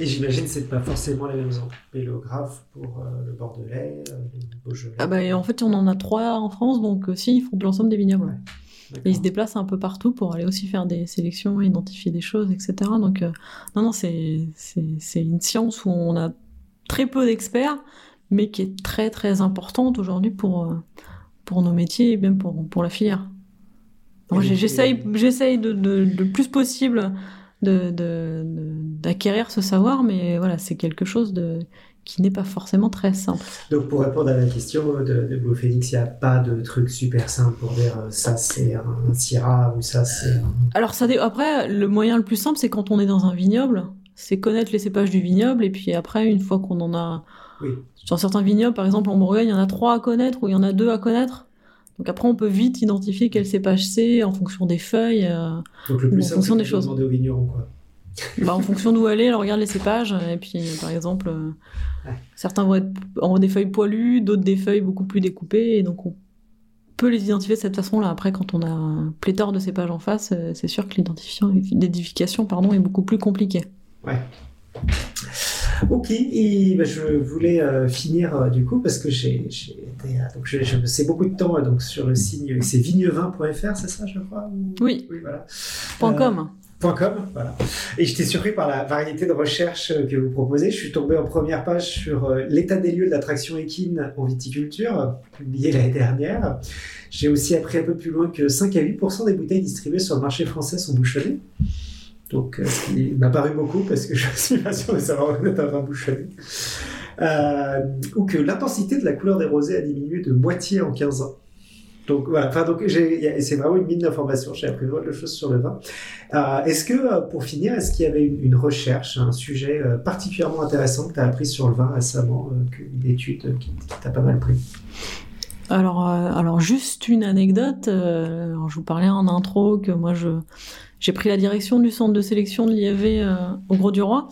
Et j'imagine que c'est pas forcément les mêmes empélographes pour le Bordelais, le Beaujolais. Ah bah, en fait, on en a trois en France, donc aussi, ils font de l'ensemble des vignobles. Et ils se déplacent un peu partout pour aller aussi faire des sélections, identifier des choses, etc. Donc, euh, non, non, c'est, une science où on a très peu d'experts, mais qui est très, très importante aujourd'hui pour, euh, pour nos métiers et même pour, pour la filière. J'essaye, de, de, le plus possible de, d'acquérir ce savoir, mais voilà, c'est quelque chose de, qui n'est pas forcément très simple. Donc pour répondre à la question de, de Blue Phoenix, il n'y a pas de truc super simple pour dire euh, ça c'est un Syrah ou ça c'est... Alors ça après, le moyen le plus simple c'est quand on est dans un vignoble, c'est connaître les cépages du vignoble et puis après une fois qu'on en a... Oui. Sur certains vignobles, par exemple en Bourgogne, il y en a trois à connaître ou il y en a deux à connaître. Donc après, on peut vite identifier quel cépage c'est en fonction des feuilles, euh, Donc le plus en fonction des choses. Demander au vigneron, quoi. Bah, en fonction d'où elle est, elle regarde les cépages. Et puis, par exemple, euh, certains vont être en des feuilles poilues, d'autres des feuilles beaucoup plus découpées. Et donc, on peut les identifier de cette façon-là. Après, quand on a un pléthore de cépages en face, euh, c'est sûr que l'identification pardon, est beaucoup plus compliquée. Ouais. Ok, et bah, je voulais euh, finir du coup parce que j'ai donc je, je beaucoup de temps donc sur le signe c'est vignevin.fr c'est ça je crois Oui. oui voilà. .com. Et j'étais surpris par la variété de recherches euh, que vous proposez. Je suis tombé en première page sur euh, l'état des lieux de l'attraction équine en viticulture, publié l'année dernière. J'ai aussi appris un peu plus loin que 5 à 8% des bouteilles distribuées sur le marché français sont bouchonnées. Donc, euh, ce qui m'a paru beaucoup parce que je suis pas sûr de savoir où un vin bouchonné. ou que l'intensité de la couleur des rosés a diminué de moitié en 15 ans. Donc enfin donc c'est vraiment une mine d'informations. J'ai appris de choses sur le vin. Euh, est-ce que euh, pour finir, est-ce qu'il y avait une, recherche, un sujet euh, particulièrement intéressant que tu as appris sur le vin récemment, une étude qui, t'a pas mal pris? Alors, alors juste une anecdote. je vous parlais en intro que moi j'ai pris la direction du centre de sélection de l'IAV au Gros du Roi.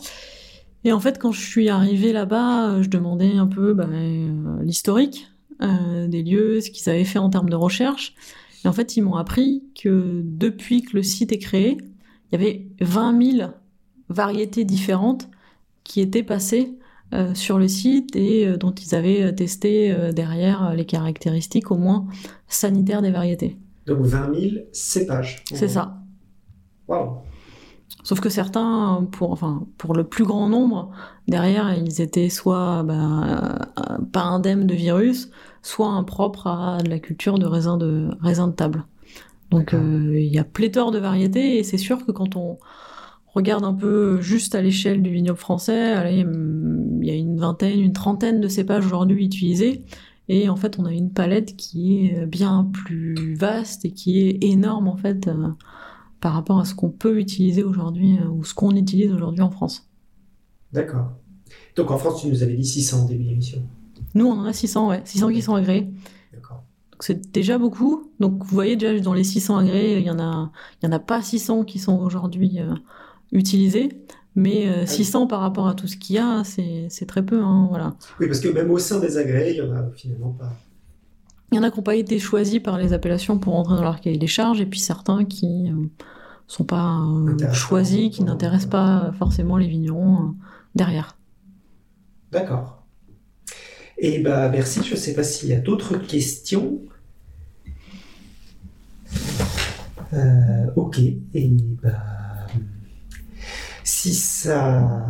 Et en fait, quand je suis arrivée là-bas, je demandais un peu bah, l'historique euh, des lieux, ce qu'ils avaient fait en termes de recherche. Et en fait, ils m'ont appris que depuis que le site est créé, il y avait 20 000 variétés différentes qui étaient passées euh, sur le site et euh, dont ils avaient testé derrière les caractéristiques au moins sanitaires des variétés. Donc 20 000 cépages. C'est ça. Waouh Sauf que certains, pour, enfin, pour le plus grand nombre, derrière, ils étaient soit ben, pas indemnes de virus, soit impropres à de la culture de raisin de, raisin de table. Donc euh, il y a pléthore de variétés et c'est sûr que quand on regarde un peu juste à l'échelle du vignoble français, il y a une vingtaine, une trentaine de cépages aujourd'hui utilisés. Et en fait, on a une palette qui est bien plus vaste et qui est énorme en fait euh, par rapport à ce qu'on peut utiliser aujourd'hui euh, ou ce qu'on utilise aujourd'hui en France. D'accord. Donc en France, tu nous avais dit 600 au début de l'émission. Nous, on en a 600, ouais. 600 qui sont agréés. D'accord. C'est déjà beaucoup. Donc, vous voyez déjà dans les 600 agréés, il y en a, il y en a pas 600 qui sont aujourd'hui euh, utilisés. Mais 600 euh, ah par rapport à tout ce qu'il y a, c'est très peu. Hein, voilà. Oui, parce que même au sein des agréés, il y en a finalement pas. Il y en a qui n'ont pas été choisis par les appellations pour entrer dans leur cahier des charges, et puis certains qui euh, sont pas choisis, qui n'intéressent pas forcément les vignerons derrière. D'accord. Et bah merci, je ne sais pas s'il y a d'autres questions. Euh, ok, et bah si ça.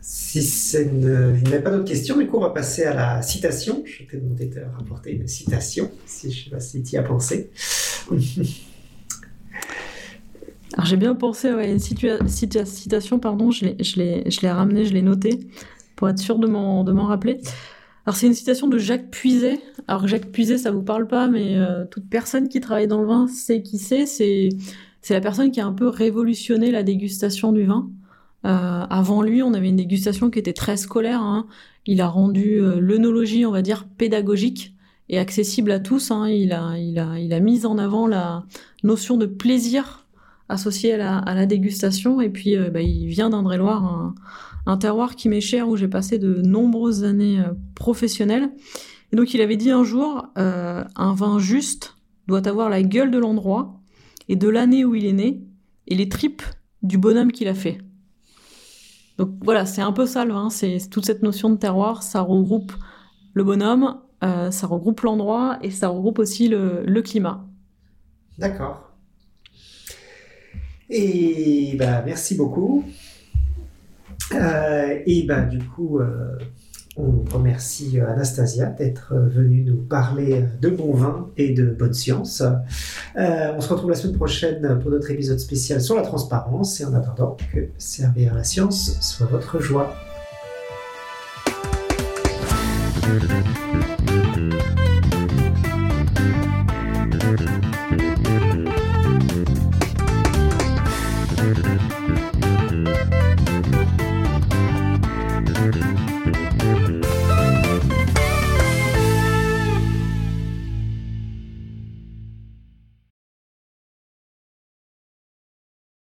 Si il n'y a pas d'autres questions, du coup, on va passer à la citation. Je t'ai demandé de rapporter une citation, si je ne sais pas si tu y as pensé. Alors j'ai bien pensé à une citation, pardon, je l'ai ramené, je l'ai noté pour être sûr de m'en rappeler. Alors c'est une citation de Jacques Puiset. Alors Jacques Puiset, ça vous parle pas, mais euh, toute personne qui travaille dans le vin sait qui c'est. C'est c'est la personne qui a un peu révolutionné la dégustation du vin. Euh, avant lui, on avait une dégustation qui était très scolaire. Hein. Il a rendu euh, l'œnologie, on va dire, pédagogique et accessible à tous. Hein. Il, a, il, a, il a mis en avant la notion de plaisir associée à la, dégustation. Et puis, bah, il vient d'Indre-et-Loire, un, terroir qui m'est cher, où j'ai passé de nombreuses années euh, professionnelles. Et donc il avait dit un jour, euh, un vin juste doit avoir la gueule de l'endroit et de l'année où il est né et les tripes du bonhomme qu'il a fait. Donc voilà, c'est un peu ça le vin, c'est toute cette notion de terroir, ça regroupe le bonhomme, euh, ça regroupe l'endroit et ça regroupe aussi le, le climat. D'accord. Et bah, merci beaucoup. Euh, et ben, du coup, euh, on remercie euh, Anastasia d'être venue nous parler de bon vin et de bonne science. on se retrouve la semaine prochaine pour notre épisode spécial sur la transparence et en attendant que servir la science soit votre joie.